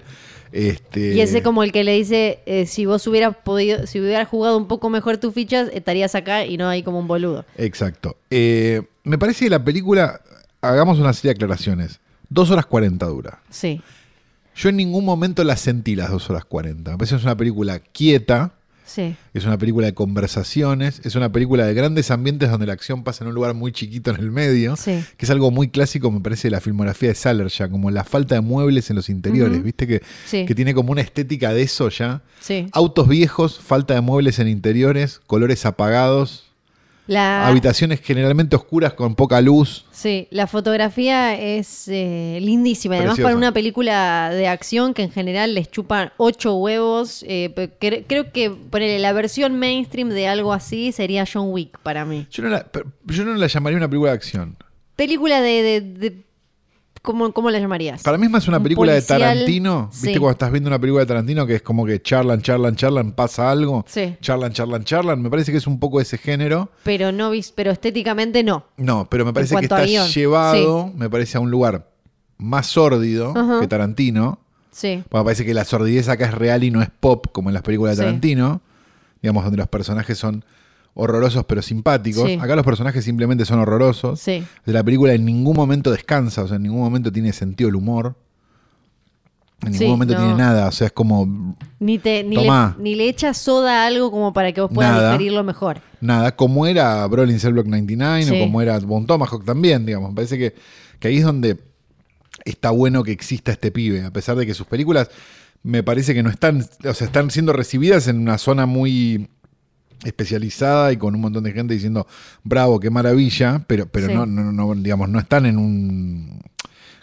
Este, Y ese como el que le dice, eh, si vos hubieras podido, si hubieras jugado un poco mejor tus fichas, estarías acá y no ahí como un boludo. Exacto. Eh, me parece que la película, hagamos una serie de aclaraciones. Dos horas cuarenta dura. Sí, Yo en ningún momento la sentí las dos horas cuarenta. Me parece que es una película quieta, sí, es una película de conversaciones, es una película de grandes ambientes donde la acción pasa en un lugar muy chiquito en el medio, Sí. que es algo muy clásico, me parece, de la filmografía de Saller ya, como la falta de muebles en los interiores. ¿viste? Que, Sí. que tiene como una estética de eso ya. sí. Autos viejos, falta de muebles en interiores, colores apagados, La, habitaciones generalmente oscuras con poca luz. sí, la fotografía es eh, lindísima. Además, Preciosa. para una película de acción que en general les chupan ocho huevos, eh, cre- creo que ponele, la versión mainstream de algo así sería John Wick para mí. Yo no la, yo no la llamaría una película de acción. Película de... de- de- ¿cómo, ¿Cómo la llamarías? Para mí es más una Un película de Tarantino. ¿Viste sí. cuando estás viendo una película de Tarantino que es como que charlan, charlan, charlan, pasa algo? Sí. Charlan, charlan, charlan. Me parece que es un poco ese género. Pero no pero estéticamente no. No, pero me parece que está guion, llevado, me parece, a un lugar más sórdido Ajá. que Tarantino. Sí. Bueno, me parece que la sordidez acá es real y no es pop como en las películas de. Tarantino. Digamos, donde los personajes son horrorosos pero simpáticos. Sí. Acá los personajes simplemente son horrorosos. Sí. De la película en ningún momento descansa, o sea, en ningún momento tiene sentido el humor. En ningún Sí, momento no. tiene nada, o sea, es como Ni, te, ni, le, ni le echas soda a algo como para que vos puedas Nada. digerirlo mejor. nada, como era Brolin Cell Block 99 Sí. o como era Bon Tomahawk también, digamos. Me parece que, que ahí es donde está bueno que exista este pibe, a pesar de que sus películas me parece que no están, o sea, están siendo recibidas en una zona muy especializada y con un montón de gente diciendo bravo, qué maravilla, pero, pero Sí. no, no, no, digamos, no están en un,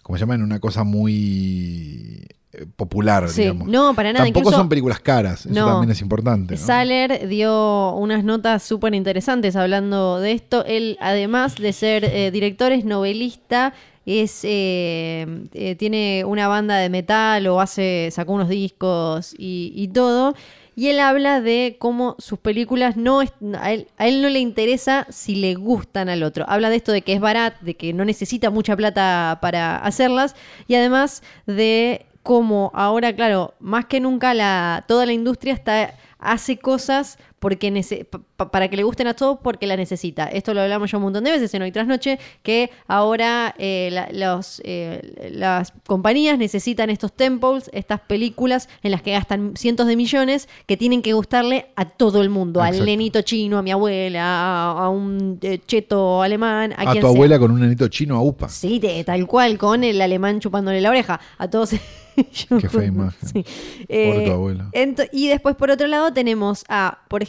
¿cómo se llama? En una cosa muy eh, popular, Sí, digamos. no, para nada. Tampoco Incluso son películas caras, eso No. también es importante. ¿no? Saller dio unas notas súper interesantes hablando de esto. Él, además de ser eh, director, es novelista, es eh, eh, tiene una banda de metal o hace sacó unos discos y, y todo. Y él habla de cómo sus películas no es, a, él, él no le interesa si le gustan al otro. Habla de esto de que es barato, de que no necesita mucha plata para hacerlas y además de cómo ahora, claro, más que nunca la, toda la industria está hace cosas porque nece- pa- pa- para que le gusten a todos porque la necesita. Esto lo hablamos ya un montón de veces en Hoy Tras Noche, que ahora eh, la- los, eh, las compañías necesitan estos temples, estas películas en las que gastan cientos de millones que tienen que gustarle a todo el mundo, al nenito chino, a mi abuela, a, a un eh, cheto alemán, a, A quien tu sea. abuela con un nenito chino a UPA. Sí, tal cual, con el alemán chupándole la oreja. A todos. Qué fea imagen. Sí. Pobre tu abuela. y después, por otro lado, lado tenemos a, por ejemplo,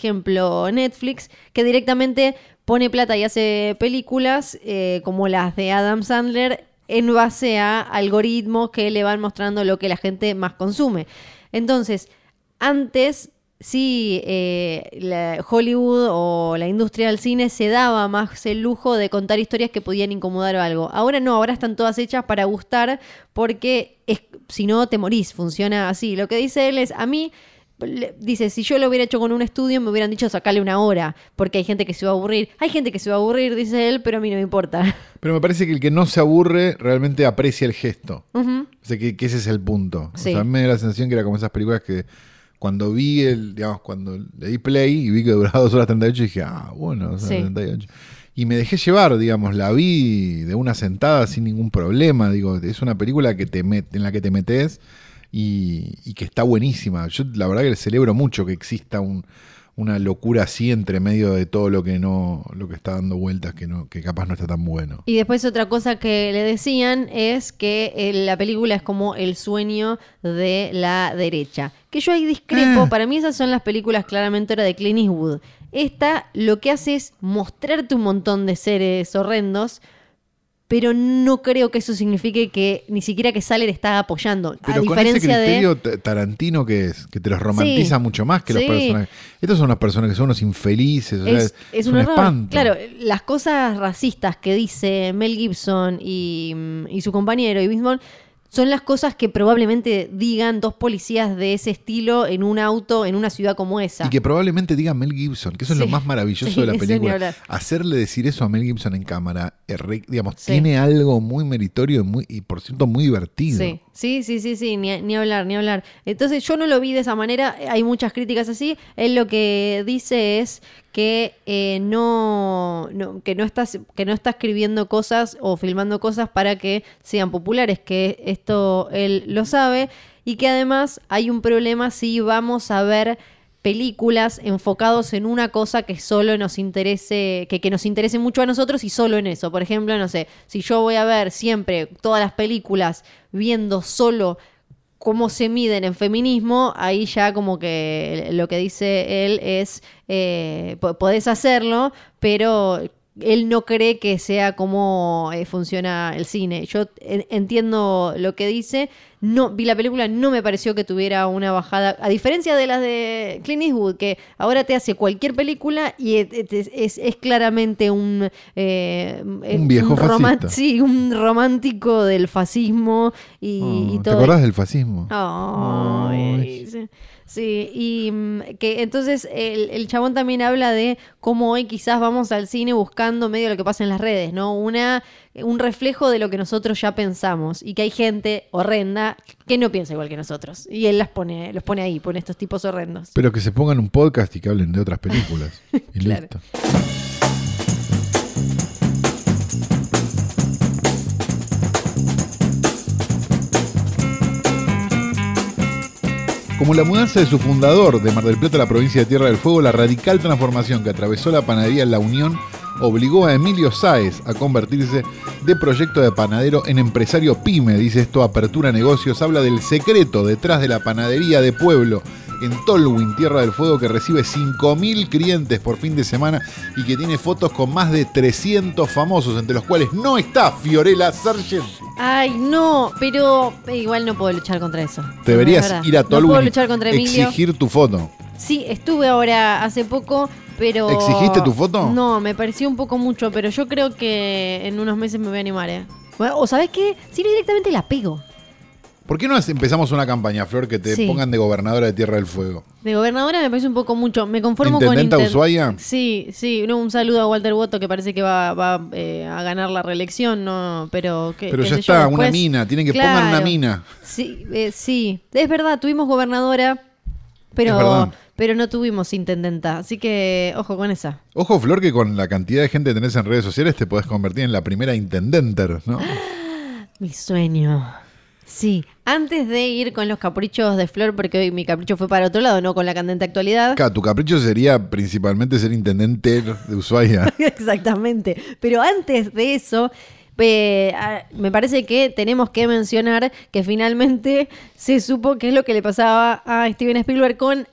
Netflix, que directamente pone plata y hace películas eh, como las de Adam Sandler en base a algoritmos que le van mostrando lo que la gente más consume. Entonces, antes sí, eh, Hollywood o la industria del cine se daba más el lujo de contar historias que podían incomodar o algo. Ahora no, ahora están todas hechas para gustar porque si no te morís, funciona así. Lo que dice él es, a mí... Dice, si yo lo hubiera hecho con un estudio, me hubieran dicho sacarle una hora, porque hay gente que se va a aburrir. Hay gente que se va a aburrir, dice él, pero a mí no me importa. Pero me parece que el que no se aburre realmente aprecia el gesto. Ujú. O sea, que, que ese es el punto. Sí. O sea, a mí me da la sensación que era como esas películas que cuando vi el, digamos, cuando le di play y vi que duraba 2 horas 38, dije, ah, bueno, 2 horas Sí. 38. Y me dejé llevar, digamos, la vi de una sentada sin ningún problema. Digo, es una película que te met- en la que te metes y, y que está buenísima. Yo la verdad que celebro mucho que exista un- una locura así entre medio de todo lo que no, lo que está dando vueltas, que no, que capaz no está tan bueno. Y después otra cosa que le decían es que eh, la película es como el sueño de la derecha. Que yo ahí discrepo, Ah. para mí esas son las películas claramente de Clint Eastwood. Esta lo que hace es mostrarte un montón de seres horrendos, pero no creo que eso signifique que ni siquiera que Saller está apoyando. Pero a con ese diferencia de... criterio ta- tarantino que es, que te los romantiza Sí, mucho más que los sí. personajes. Estos son unos personajes que son unos infelices, o sea, es, es un, espanto. Claro, las cosas racistas que dice Mel Gibson y, mm, y su compañero y Bismol son las cosas que probablemente digan dos policías de ese estilo en un auto en una ciudad como esa. Y que probablemente diga Mel Gibson, que eso es lo más maravilloso Sí, de la película. Hacerle decir eso a Mel Gibson en cámara, re- digamos, Sí. tiene algo muy meritorio y, muy, y por cierto muy divertido. Sí, sí, sí, sí, sí, ni, ni hablar, ni hablar. Entonces yo no lo vi de esa manera, hay muchas críticas así. Él lo que dice es que eh, no, que no estás, que no está escribiendo cosas o filmando cosas para que sean populares, que esto él lo sabe, y que además hay un problema si vamos a ver películas enfocados en una cosa que solo nos interese, que, que nos interese mucho a nosotros y solo en eso. Por ejemplo, no sé, si yo voy a ver siempre todas las películas viendo solo cómo se miden en feminismo, ahí ya como que lo que dice él es, eh, po- podés hacerlo, pero él no cree que sea como eh, funciona el cine. Yo en- entiendo lo que dice, no vi la película, no me pareció que tuviera una bajada, a diferencia de las de Clint Eastwood, que ahora te hace cualquier película y es, es- es- claramente un... eh, Un viejo fascista. Sí, un romántico del fascismo y, Oh, y ¿Te todo. acordás del fascismo? Sí. Sí, y mm, que entonces el, el chabón también habla de cómo hoy quizás vamos al cine buscando medio lo que pasa en las redes, ¿no? Una, un reflejo de lo que nosotros ya pensamos y que hay gente horrenda que no piensa igual que nosotros. Y él las pone, los pone ahí, pone estos tipos horrendos. Pero que se pongan un podcast y que hablen de otras películas. Y Claro. listo. Como la mudanza de su fundador de Mar del Plata a la provincia de Tierra del Fuego, la radical transformación que atravesó la panadería La Unión obligó a Emilio Sáez a convertirse de proyecto de panadero en empresario pyme. Dice esto, Apertura Negocios, habla del secreto detrás de la panadería de pueblo en Tolwyn, Tierra del Fuego, que recibe 5.000 clientes por fin de semana y que tiene fotos con más de 300 famosos, entre los cuales no está Fiorella Sargenti. Ay, no, pero igual no puedo luchar contra eso. Deberías ir a No puedo Tolwyn luchar contra Emilio. exigir tu foto. Sí, estuve ahora hace poco, pero... ¿Exigiste tu foto? No, me pareció un poco mucho, pero yo creo que en unos meses me voy a animar, ¿eh? Bueno, o ¿sabes qué? Si no directamente la pego. ¿Por qué no empezamos una campaña, Flor, que te Sí. pongan de gobernadora de Tierra del Fuego? De gobernadora me parece un poco mucho. Me conformo ¿Intendenta con... inten- Ushuaia? Sí, sí. No, un saludo a Walter Woto que parece que va, va, eh, a ganar la reelección, no, pero... ya yo, está, una mina, tienen que pongan una Claro. mina. Sí, eh, sí. Es verdad, tuvimos gobernadora, pero, pero no tuvimos intendenta. Así que ojo con esa. Ojo, Flor, que con la cantidad de gente que tenés en redes sociales te podés convertir en la primera intendenter, ¿no? Mi sueño. Sí, antes de ir con los caprichos de Flor, porque hoy mi capricho fue para otro lado, no con la candente actualidad. Acá, tu capricho sería principalmente ser intendente de Ushuaia. Exactamente. Pero antes de eso, eh, me parece que tenemos que mencionar que finalmente se supo qué es lo que le pasaba a Steven Spielberg con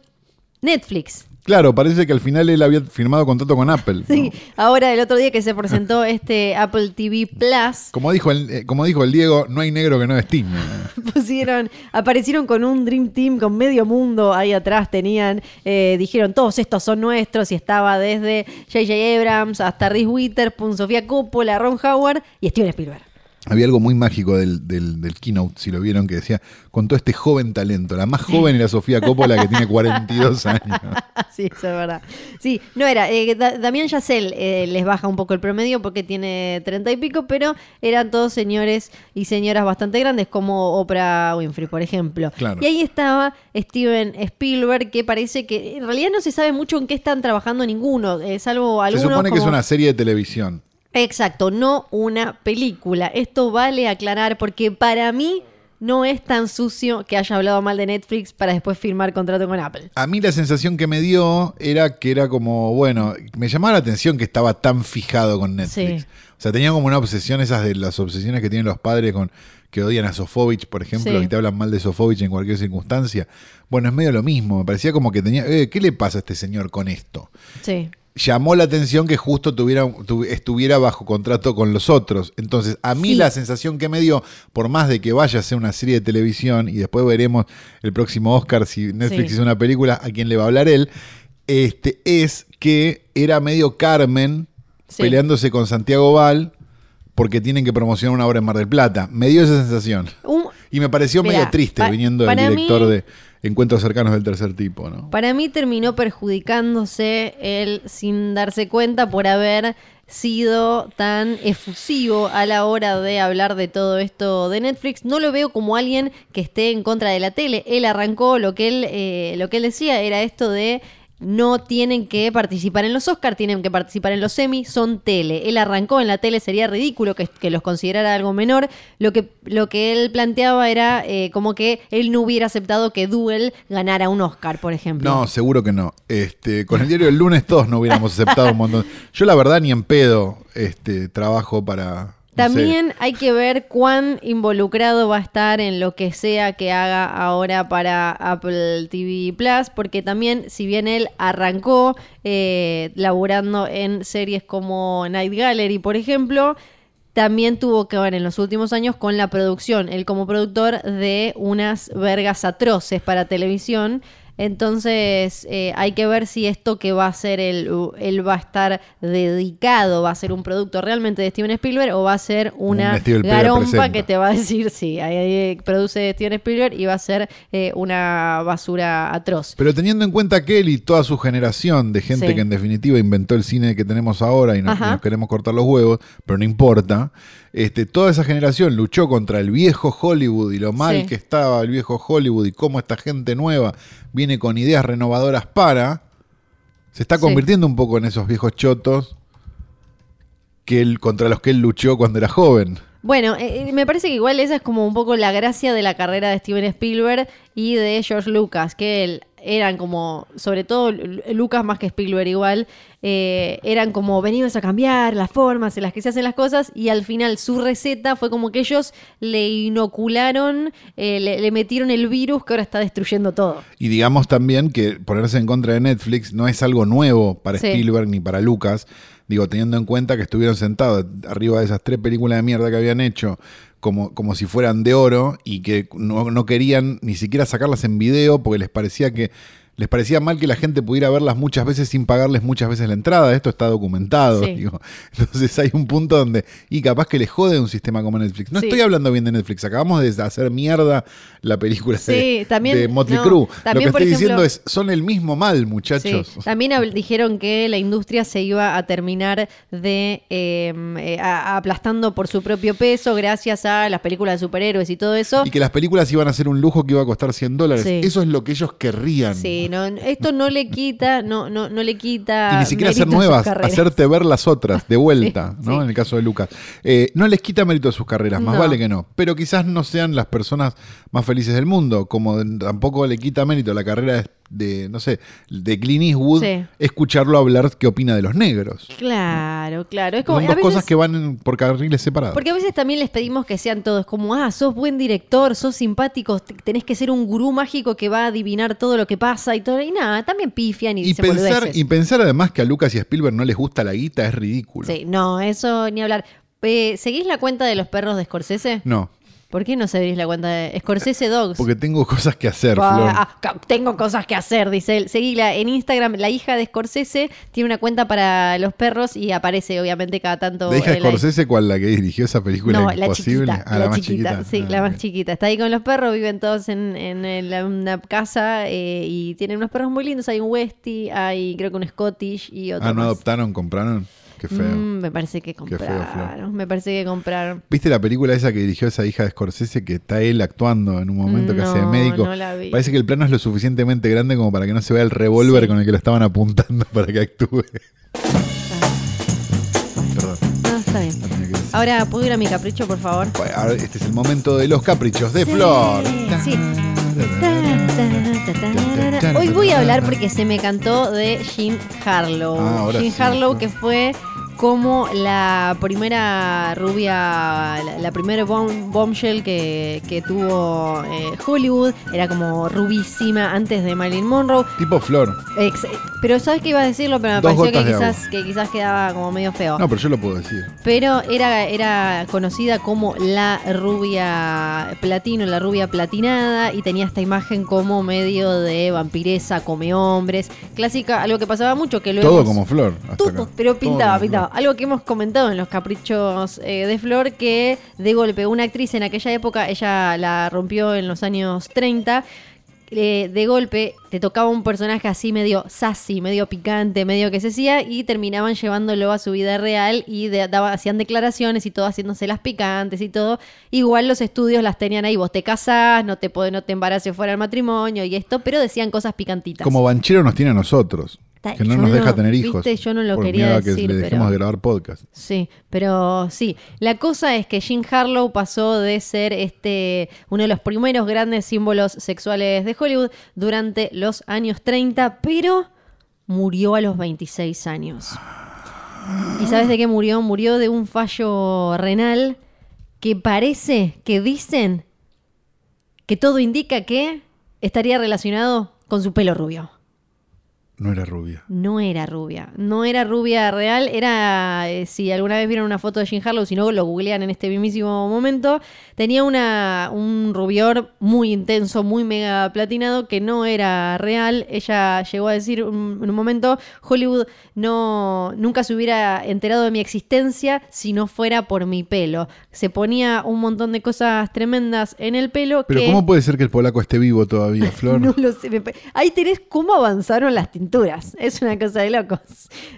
Netflix. Claro, parece que al final él había firmado contrato con Apple. ¿no? Sí, ahora el otro día que se presentó este Apple TV Plus, Como dijo, el, eh, como dijo el Diego, no hay negro que no destine. pusieron, aparecieron con un Dream Team con medio mundo ahí atrás, tenían, eh, dijeron todos estos son nuestros y estaba desde J.J. Abrams hasta Reese Witherspoon, Sofía Coppola, Ron Howard y Steven Spielberg. Había algo muy mágico del, del, del keynote, si lo vieron, que decía, con todo este joven talento. La más joven era Sofía Coppola, que tiene 42 años. sí, eso es verdad. Sí, no era. eh, Da- Damián Yassel eh, les baja un poco el promedio porque tiene treinta y pico, pero eran todos señores y señoras bastante grandes, como Oprah Winfrey, por ejemplo. Claro. Y ahí estaba Steven Spielberg, que parece que en realidad no se sabe mucho en qué están trabajando ninguno, eh, salvo Se algunos. supone que es una serie de televisión. Exacto, no una película. Esto vale aclarar porque para mí no es tan sucio que haya hablado mal de Netflix para después firmar contrato con Apple. A mí la sensación que me dio era que era como, bueno, me llamaba la atención que estaba tan fijado con Netflix. Sí. O sea, tenía como una obsesión, esas de las obsesiones que tienen los padres con que odian a Sofovich, por ejemplo, Sí. y te hablan mal de Sofovich en cualquier circunstancia. Bueno, es medio lo mismo. Me parecía como que tenía, eh, ¿qué le pasa a este señor con esto? Sí. Llamó la atención que justo tuviera, tu- estuviera bajo contrato con los otros. Entonces, a mí Sí. la sensación que me dio, por más de que vaya a ser una serie de televisión, y después veremos el próximo Oscar si Netflix Sí. hizo una película, a quién le va a hablar él, este, es que era medio Carmen Sí. peleándose con Santiago Val porque tienen que promocionar una obra en Mar del Plata. Me dio esa sensación. Un- Y me pareció medio triste viniendo del director mí- de Encuentros Cercanos del Tercer Tipo, ¿no? Para mí terminó perjudicándose él sin darse cuenta por haber sido tan efusivo a la hora de hablar de todo esto de Netflix. No lo veo como alguien que esté en contra de la tele. Él arrancó lo que él, eh, lo que él decía era esto de no tienen que participar en los Oscars, tienen que participar en los Emmy, son tele. Él arrancó en la tele, sería ridículo que, que los considerara algo menor. Lo que, lo que él planteaba era eh, como que él no hubiera aceptado que Duel ganara un Oscar, por ejemplo. No, seguro que no. Este, con el diario del lunes todos no hubiéramos aceptado un montón. Yo la verdad ni en pedo este, trabajo para... También hay que ver cuán involucrado va a estar en lo que sea que haga ahora para Apple TV Plus, porque también, si bien él arrancó eh, laburando en series como Night Gallery, por ejemplo, también tuvo que ver en los últimos años con la producción, él como productor de unas vergas atroces para televisión. Entonces eh, hay que ver si esto que va a ser él, él va a estar dedicado, va a ser un producto realmente de Steven Spielberg o va a ser una Un garompa que te va a decir, sí, ahí, ahí produce Steven Spielberg y va a ser eh, una basura atroz. Pero teniendo en cuenta que él y toda su generación de gente Sí. que en definitiva inventó el cine que tenemos ahora y nos, Ajá. nos queremos cortar los huevos, pero no importa, este, toda esa generación luchó contra el viejo Hollywood y lo mal Sí. que estaba el viejo Hollywood y cómo esta gente nueva viene con ideas renovadoras para... Se está Sí. convirtiendo un poco en esos viejos chotos que él, contra los que él luchó cuando era joven. Bueno, eh, eh, me parece que igual esa es como un poco la gracia de la carrera de Steven Spielberg y de George Lucas, que él, eran como, sobre todo Lu- Lucas más que Spielberg igual, eh, eran como venimos a cambiar las formas en las que se hacen las cosas y al final su receta fue como que ellos le inocularon, eh, le, le metieron el virus que ahora está destruyendo todo. Y digamos también que ponerse en contra de Netflix no es algo nuevo para Sí. Spielberg ni para Lucas. Digo, teniendo en cuenta que estuvieron sentados arriba de esas tres películas de mierda que habían hecho, como, como si fueran de oro, y que no, no querían ni siquiera sacarlas en video porque les parecía que. Les parecía mal que la gente pudiera verlas muchas veces sin pagarles muchas veces la entrada. Esto está documentado. Sí. digo. Entonces hay un punto donde. Y capaz que le jode un sistema como Netflix. No Sí. estoy hablando bien de Netflix. Acabamos de hacer mierda la película Sí, de, también- de Motley no, Crue. Lo que estoy diciendo es, son el mismo mal, muchachos. También dijeron que la industria se iba a terminar de eh, eh, aplastando por su propio peso gracias a las películas de superhéroes y todo eso. Y que las películas iban a ser un lujo que iba a costar 100 dólares. Eso es lo que ellos querrían. Sí, no, esto no le quita, no, no, no le quita. Y ni siquiera hacer nuevas, hacerte ver las otras de vuelta, Sí, ¿no? sí. En el caso de Lucas. Eh, no les quita mérito a sus carreras, más No. vale que no. Pero quizás no sean las personas más felices del mundo, como tampoco le quita mérito a la carrera de de, no sé, de Clint Eastwood, Sí. escucharlo hablar qué opina de los negros. Claro, claro. Es como, Son dos veces- cosas que van por carriles separados. Porque a veces también les pedimos que sean todos como, ah, sos buen director, sos simpático, te- tenés que ser un gurú mágico que va a adivinar todo lo que pasa y todo. Y nada, también pifian y, y dicen pensar, boludeces. y pensar además que a Lucas y a Spielberg no les gusta la guita es ridículo. Sí, no, eso ni hablar. Eh, ¿Seguís la cuenta de los perros de Scorsese? No, ¿Por qué no seguís la cuenta de Scorsese Dogs? porque tengo cosas que hacer, Ah, Flor. ah, tengo cosas que hacer, dice él. Seguila en Instagram. La hija de Scorsese tiene una cuenta para los perros y aparece, obviamente, cada tanto. ¿De hija de en la- Scorsese cuál la que dirigió esa película No, la imposible? chiquita, Ah, la, más chiquita, chiquita. sí, Ah, la más ok. chiquita. Está ahí con los perros, viven todos en, en, en la- una casa eh, y tienen unos perros muy lindos. Hay un Westie, hay creo que un Scottish y otro Ah, ¿no más. adoptaron? ¿Compraron? Qué feo. Mm, me parece que feo, Flor. compraron. me parece que compraron. ¿Viste la película esa que dirigió esa hija de Scorsese que está él actuando en un momento que hace de médico? no la vi. Parece que el plano es lo suficientemente grande como para que no se vea el revólver Sí. con el que lo estaban apuntando para que actúe. Perdón, No, está bien. no tenía que decir. Ahora, ¿puedo ir a mi capricho, por favor? Este es el momento de los caprichos de Sí, Flor. sí. Hoy voy a hablar porque se me cantó de Jean Harlow. Ah, sí. Harlow que fue como la primera rubia, la, la primera bomb- bombshell que, que tuvo eh, Hollywood. Era como rubísima antes de Marilyn Monroe. Tipo Flor. Ex- pero sabes que iba a decirlo, pero me Dos pareció que quizás, que quizás quedaba como medio feo. No, pero yo lo puedo decir. Pero era, era conocida como la rubia platino, la rubia platinada, y tenía esta imagen como medio de vampiresa, come hombres, clásica, algo que pasaba mucho, que luego... Todo como Flor. hasta Todo, acá. pero pintaba, pintaba. Algo que hemos comentado en los caprichos eh, de Flor, que de golpe una actriz en aquella época, ella la rompió en los años 30, eh, de golpe te tocaba un personaje así medio sassy, medio picante, medio que se hacía, y terminaban llevándolo a su vida real y de- hacían declaraciones y todo haciéndose las picantes y todo. Igual los estudios las tenían ahí, vos te casás, no te, no te embaraces fuera del matrimonio y esto, pero decían cosas picantitas. Como Banchero nos tiene a nosotros. Que no nos no- deja tener hijos. viste, yo no lo por quería miedo a que decir, le dejemos pero- de grabar podcast. Sí, pero sí. La cosa es que Jean Harlow pasó de ser este uno de los primeros grandes símbolos sexuales de Hollywood durante los años 30, pero murió a los 26 años. ¿Y sabes de qué murió? Murió de un fallo renal que parece, que dicen, que todo indica que estaría relacionado con su pelo rubio. No era rubia. No era rubia, no era rubia real, era, eh, si alguna vez vieron una foto de Jean Harlow, si no lo googlean en este mismísimo momento, tenía una, un rubior muy intenso, muy mega platinado, que no era real. Ella llegó a decir un- en un momento, Hollywood no, nunca se hubiera enterado de mi existencia si no fuera por mi pelo. Se ponía un montón de cosas tremendas en el pelo Pero que... ¿cómo puede ser que el polaco esté vivo todavía, Flor? No lo sé. me Ahí tenés cómo avanzaron las Es una cosa de locos.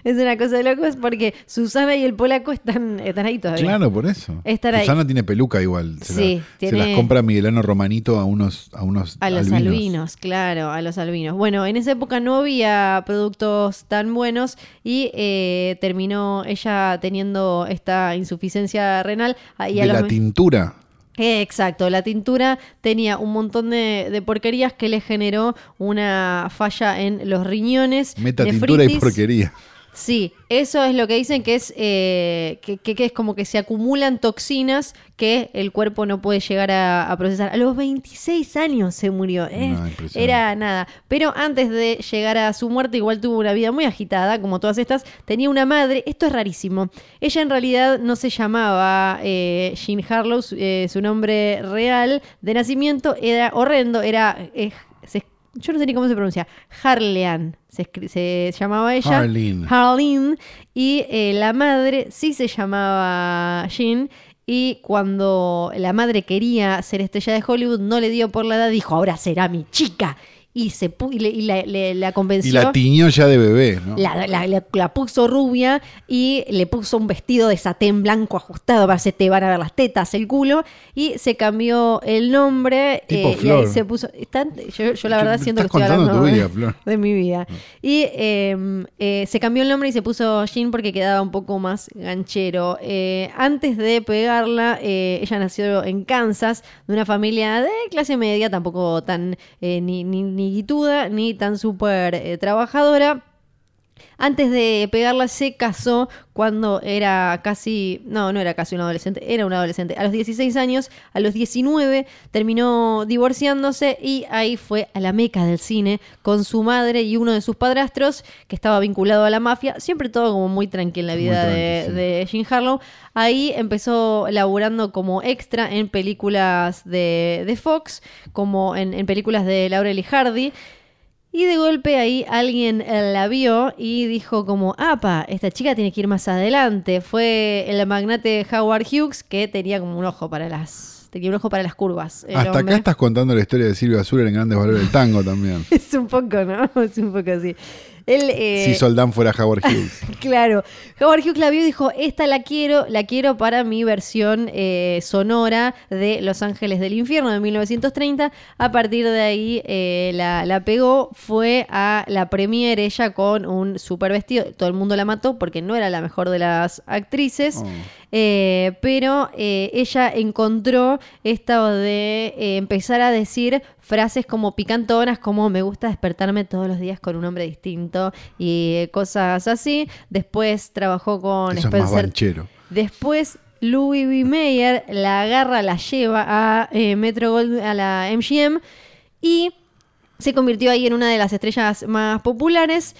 Es una cosa de locos porque Susana y el polaco están, están ahí todavía. Claro, por eso. Ahí. Susana tiene peluca igual. Se, Sí, la- tiene- se las compra Miguelano Romanito a unos, a unos A los albinos. albinos. claro, a los albinos. Bueno, en esa época no había productos tan buenos y eh, terminó ella teniendo esta insuficiencia renal. Y de la tintura. Exacto, la tintura tenía un montón de, de porquerías que le generó una falla en los riñones. Meta tintura y porquería. Sí, eso es lo que dicen que es eh, que, que- que es como que se acumulan toxinas que el cuerpo no puede llegar a, a procesar. A los 26 años se murió. ¿eh? No. Era nada. Pero antes de llegar a su muerte, igual tuvo una vida muy agitada, como todas estas. Tenía una madre. Esto es rarísimo. Ella en realidad no se llamaba eh, Jean Harlow. Su, eh, nombre real de nacimiento era horrendo. Era. eh, se- yo no sé ni cómo se pronuncia. Harlean. Se, llamaba ella. Harleen. Harleen. Y eh, la madre sí se llamaba Jean. Y cuando la madre quería ser estrella de Hollywood, no le dio por la edad, dijo, ahora será mi chica. Y, se y, le- y la, le- la Y convenció. la tiñó ya de bebé, ¿no? La, la- la- la puso rubia y le puso un vestido de satén blanco ajustado para que te van a ver las tetas, el culo, y se cambió el nombre Tipo eh, y ahí se puso. yo, yo la ¿Qué- verdad siento que estoy hablando tu de, vida, Flor? de mi vida. Y eh, eh, se cambió el nombre y se puso Jean porque quedaba un poco más ganchero. Eh, antes de pegarla, ella nació en Kansas, de una familia de clase media, tampoco tan ni, ni, ni ni tan súper eh, trabajadora. Antes de pegarla se casó cuando era casi, no, no era casi un adolescente, era un adolescente. A los 16 años, a los 19 terminó divorciándose y ahí fue a la meca del cine con su madre y uno de sus padrastros que estaba vinculado a la mafia. Siempre todo como muy tranquilo en la vida tranqui, de, sí. de Jean Harlow. Ahí empezó laburando como extra en películas de, de Fox, como en, en películas de Laurel y Hardy. Y de golpe ahí alguien eh, la vio y dijo como, apa, esta chica tiene que ir más adelante. Fue el magnate Howard Hughes que tenía como un ojo para las... Tenía un ojo para las curvas. Hasta acá hombre. estás contando la historia de Silvia Azul en Grandes Valores del Tango también. Es un poco, ¿no? Es un poco así. Él, eh, si Soldán fuera Howard Hughes. Claro. Howard Hughes la vio y dijo, esta la quiero, la quiero para mi versión eh, sonora de Los Ángeles del Infierno de 1930. A partir de ahí eh, la, la pegó, fue a la premiere ella con un super vestido. Todo el mundo la mató porque no era la mejor de las actrices. Oh. Eh, pero eh, ella encontró esto de eh, empezar a decir frases como picantonas, como me gusta despertarme todos los días con un hombre distinto y cosas así. Después trabajó con Eso es más Spencer. banchero. Después Louis B. Mayer la agarra, la lleva a eh, Metro Gold, a la MGM y se convirtió ahí en una de las estrellas más populares.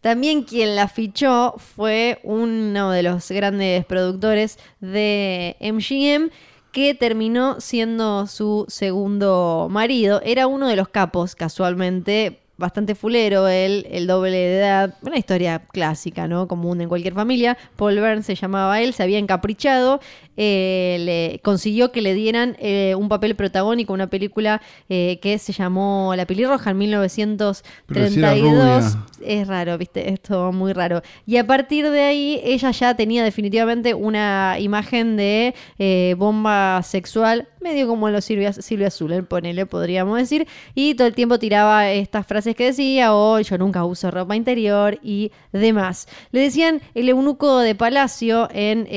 También quien la fichó fue uno de los grandes productores de MGM que terminó siendo su segundo marido. Era uno de los capos, casualmente, bastante fulero, él, el doble de edad, una historia clásica, ¿no? Común en cualquier familia. Paul Byrne se llamaba él, se había encaprichado, eh, le consiguió que le dieran eh, un papel protagónico, una película eh, que se llamó La Pelirroja en 1932. Pero si era rubia. Es raro, viste, esto muy raro. Y a partir de ahí, ella ya tenía definitivamente una imagen de bomba sexual, medio como los Silvia, Silvia Azul, ponele, podríamos decir. Y todo el tiempo tiraba estas frases que decía, o yo nunca uso ropa interior y demás. Le decían el eunuco de Palacio en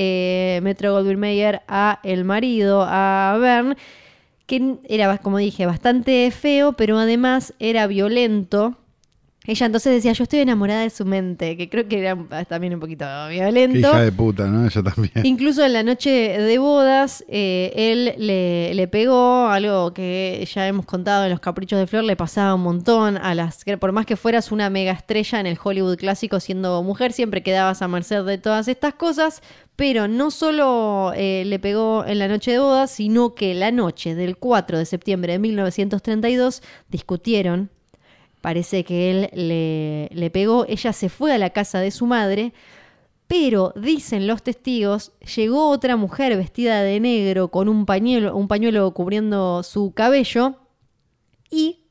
Metro Goldwyn Mayer a el marido, a Bern que era, como dije, bastante feo, pero además era violento. Ella entonces decía, yo estoy enamorada de su mente, que creo que era también un poquito violento. hija de puta, ¿no? Ella también. Incluso en la noche de bodas, eh, él le, le pegó algo que ya hemos contado en los caprichos de Flor, le pasaba un montón a las. Por más que fueras una mega estrella en el Hollywood clásico siendo mujer, siempre quedabas a merced de todas estas cosas. Pero no solo eh, le pegó en la noche de bodas, sino que la noche del 4 de septiembre de 1932 discutieron Parece que él le, le pegó, ella se fue a la casa de su madre, pero dicen los testigos, llegó otra mujer vestida de negro con un pañuelo, un pañuelo cubriendo su cabello y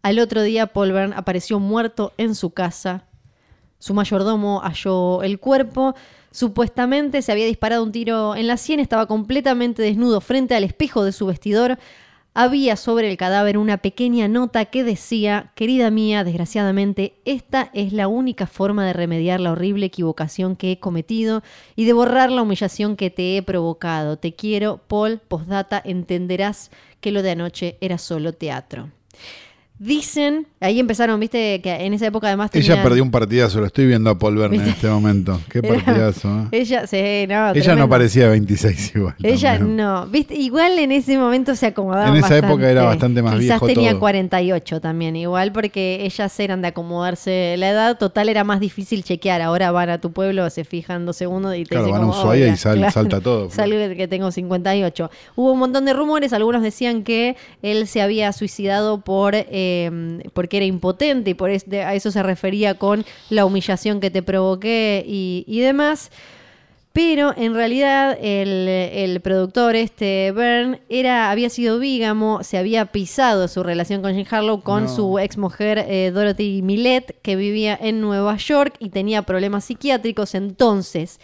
al otro día Paul Byrne apareció muerto en su casa. Su mayordomo halló el cuerpo. Supuestamente se había disparado un tiro en la sien, estaba completamente desnudo frente al espejo de su vestidor. Había sobre el cadáver una pequeña nota que decía, querida mía, desgraciadamente, esta es la única forma de remediar la horrible equivocación que he cometido y de borrar la humillación que te he provocado. Te quiero, Paul, postdata, entenderás que lo de anoche era solo teatro. Dicen, ahí empezaron, viste, que en esa época además Ella tenían- perdió un partidazo, lo estoy viendo a Paul Verne en este momento. Qué Era- partidazo, ¿eh? Ella, sí, no, Ella tremendo. no parecía 26 igual. Ella también. no, viste, igual en ese momento se acomodaba En esa época era bastante más Quizás viejo tenía todo. 48 también, igual porque ellas eran de acomodarse la edad, total era más difícil chequear. Ahora van a tu pueblo, se fijan dos segundos y te Claro, dicen van a como, Ushuaia y sal- salta todo. pues. Salve que tengo 58. Hubo un montón de rumores, algunos decían que él se había suicidado por eh, porque era impotente y por es- de- a eso se refería con la humillación que te provoqué y, y demás. Pero en realidad el, el productor, este Byrne, era, había sido vígamo, se había pisado su relación con Jane Harlow con No. su ex mujer Dorothy Millet, que vivía en Nueva York y tenía problemas psiquiátricos. Entonces,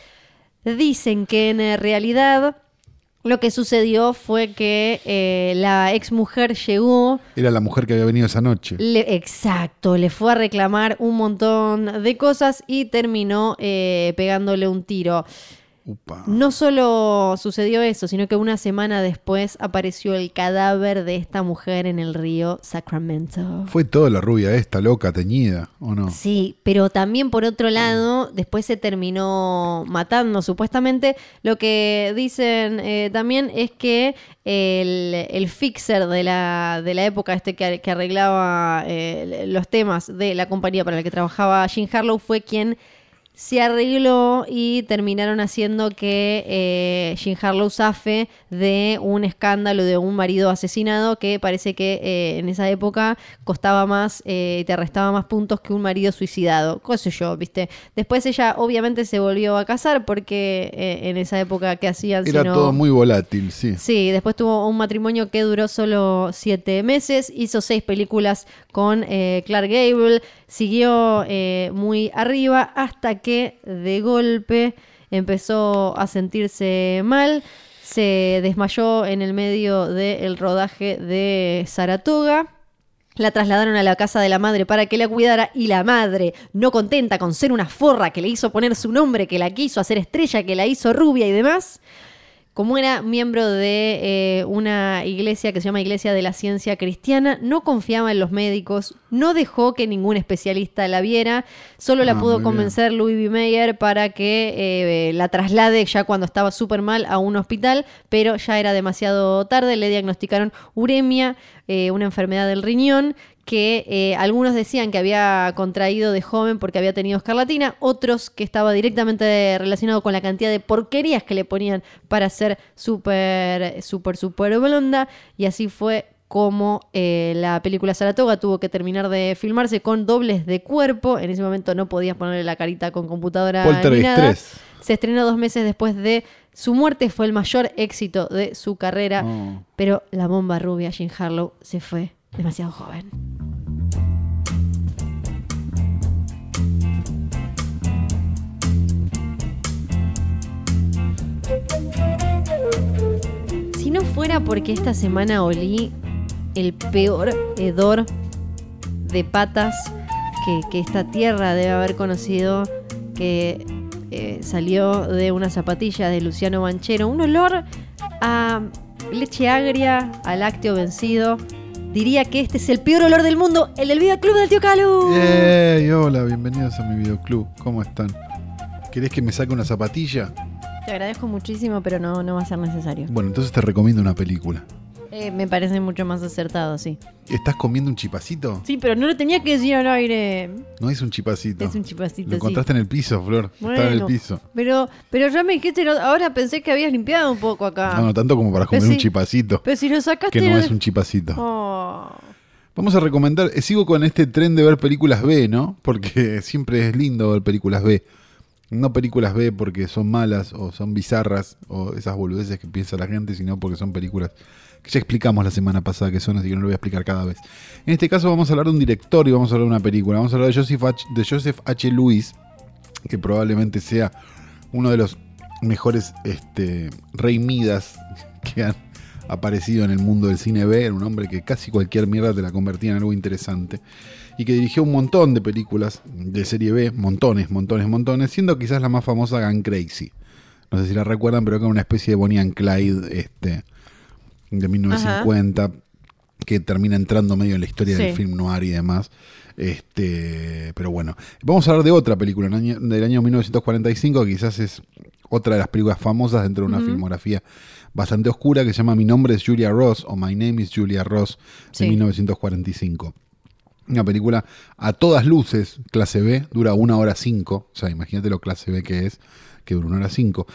dicen que en eh, realidad lo que sucedió fue que eh, la ex mujer llegó Era la mujer que había venido esa noche. le- exacto, le fue a reclamar un montón de cosas y terminó eh, pegándole un tiro. Upa. No solo sucedió eso, sino que una semana después apareció el cadáver de esta mujer en el río Sacramento. Fue toda la rubia esta, loca, teñida, ¿o no? Sí, pero también por otro lado, después se terminó matando, supuestamente. Lo que dicen eh, también es que el, el fixer de la, de la época, este que, que arreglaba eh, los temas de la compañía para la que trabajaba Jean Harlow, fue quien se arregló y terminaron haciendo que eh, Jean Harlow zafe de un escándalo de un marido asesinado que parece que eh, en esa época costaba más eh, y te restaba más puntos que un marido suicidado. ¿Qué sé yo, viste? Después ella obviamente se volvió a casar porque eh, en esa época que hacían Era sino- todo muy volátil, sí. Sí, después tuvo un matrimonio que duró solo siete meses, hizo seis películas con eh, Clark Gable, siguió muy arriba hasta que de golpe empezó a sentirse mal, se desmayó en el medio del rodaje de Saratoga. La trasladaron a la casa de la madre para que la cuidara y la madre, no contenta con ser una forra que le hizo poner su nombre, que la quiso hacer estrella, que la hizo rubia y demás, como era miembro de eh, una iglesia que se llama Iglesia de la Ciencia Cristiana, no confiaba en los médicos, no dejó que ningún especialista la viera, solo la Ah, pudo bien. convencer Louis B. Mayer para que eh, la traslade ya cuando estaba súper mal a un hospital, pero ya era demasiado tarde, le diagnosticaron uremia, eh, una enfermedad del riñón, que eh, algunos decían que había contraído de joven porque había tenido escarlatina, otros que estaba directamente relacionado con la cantidad de porquerías que le ponían para ser súper, súper, súper blonda, y así fue como eh, la película Saratoga tuvo que terminar de filmarse con dobles de cuerpo. En ese momento no podías ponerle la carita con computadora ni nada. 3. Se estrenó dos meses después de su muerte, fue el mayor éxito de su carrera. Oh. Pero la bomba rubia, Jean Harlow, se fue demasiado joven. Si no fuera porque esta semana olí el peor hedor de patas que, que esta tierra debe haber conocido, que eh, salió de una zapatilla de Luciano Banchero, un olor a leche agria, a lácteo vencido. Diría que este es el peor olor del mundo, el del videoclub del tío Calu. Yay, hola, bienvenidos a mi videoclub. ¿Cómo están? ¿Querés que me saque una zapatilla? Te agradezco muchísimo, pero no, no va a ser necesario. Bueno, entonces te recomiendo una película. Eh, me parece mucho más acertado, sí. ¿Estás comiendo un chipacito? Sí, pero no lo tenía que decir al aire. No es un chipacito. Es un chipacito, Lo sí. encontraste en el piso, Flor. Estaba en el Bueno, piso. Pero, pero ya me dijiste, ahora pensé que habías limpiado un poco acá. No, no tanto como para Pero comer un chipacito. Pero si lo sacaste... Que no es un chipacito. Oh. Vamos a recomendar, eh, sigo con este tren de ver películas B, ¿no? Porque siempre es lindo ver películas B. No películas B porque son malas o son bizarras o esas boludeces que piensa la gente, sino porque son películas que ya explicamos la semana pasada que son, así que no lo voy a explicar cada vez. En este caso vamos a hablar de un director y vamos a hablar de una película. Vamos a hablar de Joseph H. Lewis, que probablemente sea uno de los mejores este, rey Midas que han aparecido en el mundo del cine B. Era un hombre que casi cualquier mierda te la convertía en algo interesante. Y que dirigió un montón de películas de serie B, montones, montones, montones, siendo quizás la más famosa Gun Crazy. No sé si la recuerdan, pero era una especie de Bonnie and Clyde este, de 1950, que termina entrando medio en la historia del film noir y demás. Este, pero bueno, vamos a hablar de otra película del año 1945, que quizás es otra de las películas famosas dentro de una filmografía bastante oscura, que se llama Mi nombre es Julia Ross o My name is Julia Ross, de Sí. 1945. Una película a todas luces, clase B, dura una hora cinco, o sea, imagínate lo clase B que es, que dura una hora cinco.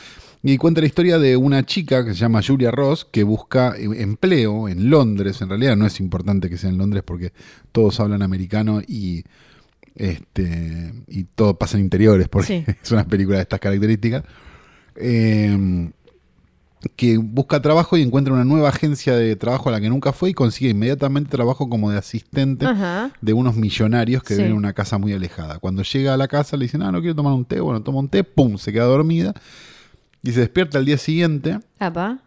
Y cuenta la historia de una chica que se llama Julia Ross, que busca eh, empleo en Londres. En realidad no es importante que sea en Londres porque todos hablan americano y, este, y todo pasa en interiores, porque Sí. es una película de estas características. Eh, que busca trabajo y encuentra una nueva agencia de trabajo a la que nunca fue y consigue inmediatamente trabajo como de asistente Ajá. de unos millonarios que Sí. viven en una casa muy alejada. Cuando llega a la casa le dicen, ah, no quiero tomar un té, bueno, toma un té, pum, se queda dormida y se despierta al día siguiente Apa.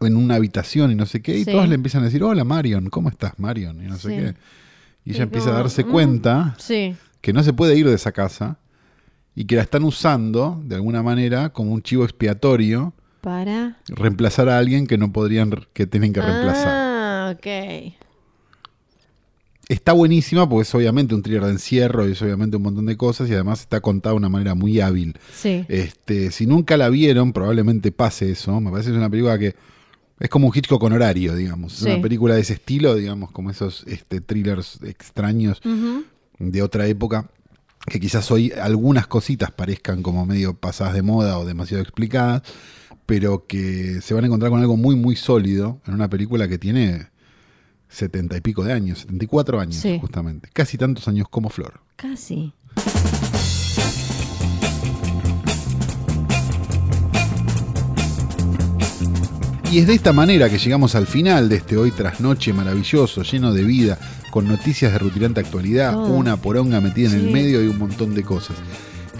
en una habitación y no sé qué, y Sí. todos le empiezan a decir, hola Marion, ¿cómo estás Marion? Y no sé Sí. qué. Y Y ella empieza a darse mm. cuenta Sí. que no se puede ir de esa casa y que la están usando de alguna manera como un chivo expiatorio, Para. reemplazar a alguien que no podrían, que tienen que reemplazar. Ah, ok. Está buenísima porque es obviamente un thriller de encierro y es obviamente un montón de cosas y además está contada de una manera muy hábil. Sí. Este, si nunca la vieron, probablemente pase eso. Me parece que es una película que es como un Hitchcock con horario, digamos. Es Sí. una película de ese estilo, digamos, como esos este, thrillers extraños de otra época, que quizás hoy algunas cositas parezcan como medio pasadas de moda o demasiado explicadas, pero que se van a encontrar con algo muy, muy sólido en una película que tiene setenta y pico de años, 74 años Sí. justamente, casi tantos años como Flor. Casi. Y es de esta manera que llegamos al final de este hoy trasnoche maravilloso, lleno de vida, con noticias de rutilante actualidad, una poronga metida en el medio y un montón de cosas.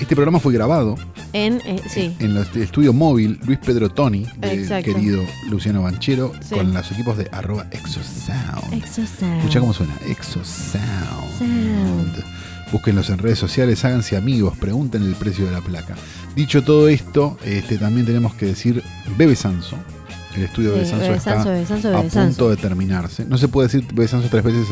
Este programa fue grabado En, eh, sí. en el estudio móvil Luis Pedro Toni, del querido Luciano Banchero, Sí. con los equipos de arroba exosound. Exosound. Escucha cómo suena, exosound. Sound. Búsquenlos en redes sociales, háganse amigos, pregunten el precio de la placa. Dicho todo esto, este, también tenemos que decir Bebe Sanso. El estudio de Sanso está Sanso, a punto de terminarse. No se puede decir Bebe Sanso tres veces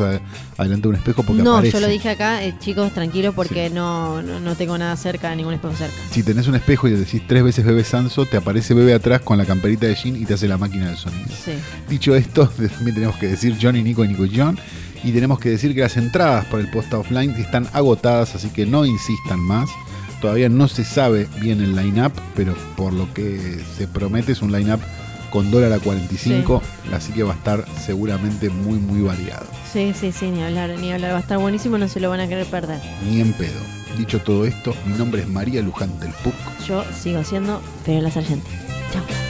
adelante de un espejo porque No, aparece. yo lo dije acá, eh, chicos, tranquilos, porque no, no, no tengo nada cerca, ningún espejo cerca. Si tenés un espejo y le decís tres veces Bebe Sanso, te aparece Bebe atrás con la camperita de jean y te hace la máquina del sonido. Sí. Dicho esto, también tenemos que decir Johnny, Nico y Nico y John. Y tenemos que decir que las entradas para el posta offline están agotadas, así que no insistan más. Todavía no se sabe bien el line-up, pero por lo que se promete es un line-up con dólar a 45, así que va a estar seguramente muy, muy variado. Sí, sí, sí, ni hablar, ni hablar. Va a estar buenísimo, no se lo van a querer perder. Ni en pedo. Dicho todo esto, mi nombre es María Luján del PUC. Yo sigo siendo Fabiola Sargenti. Chao.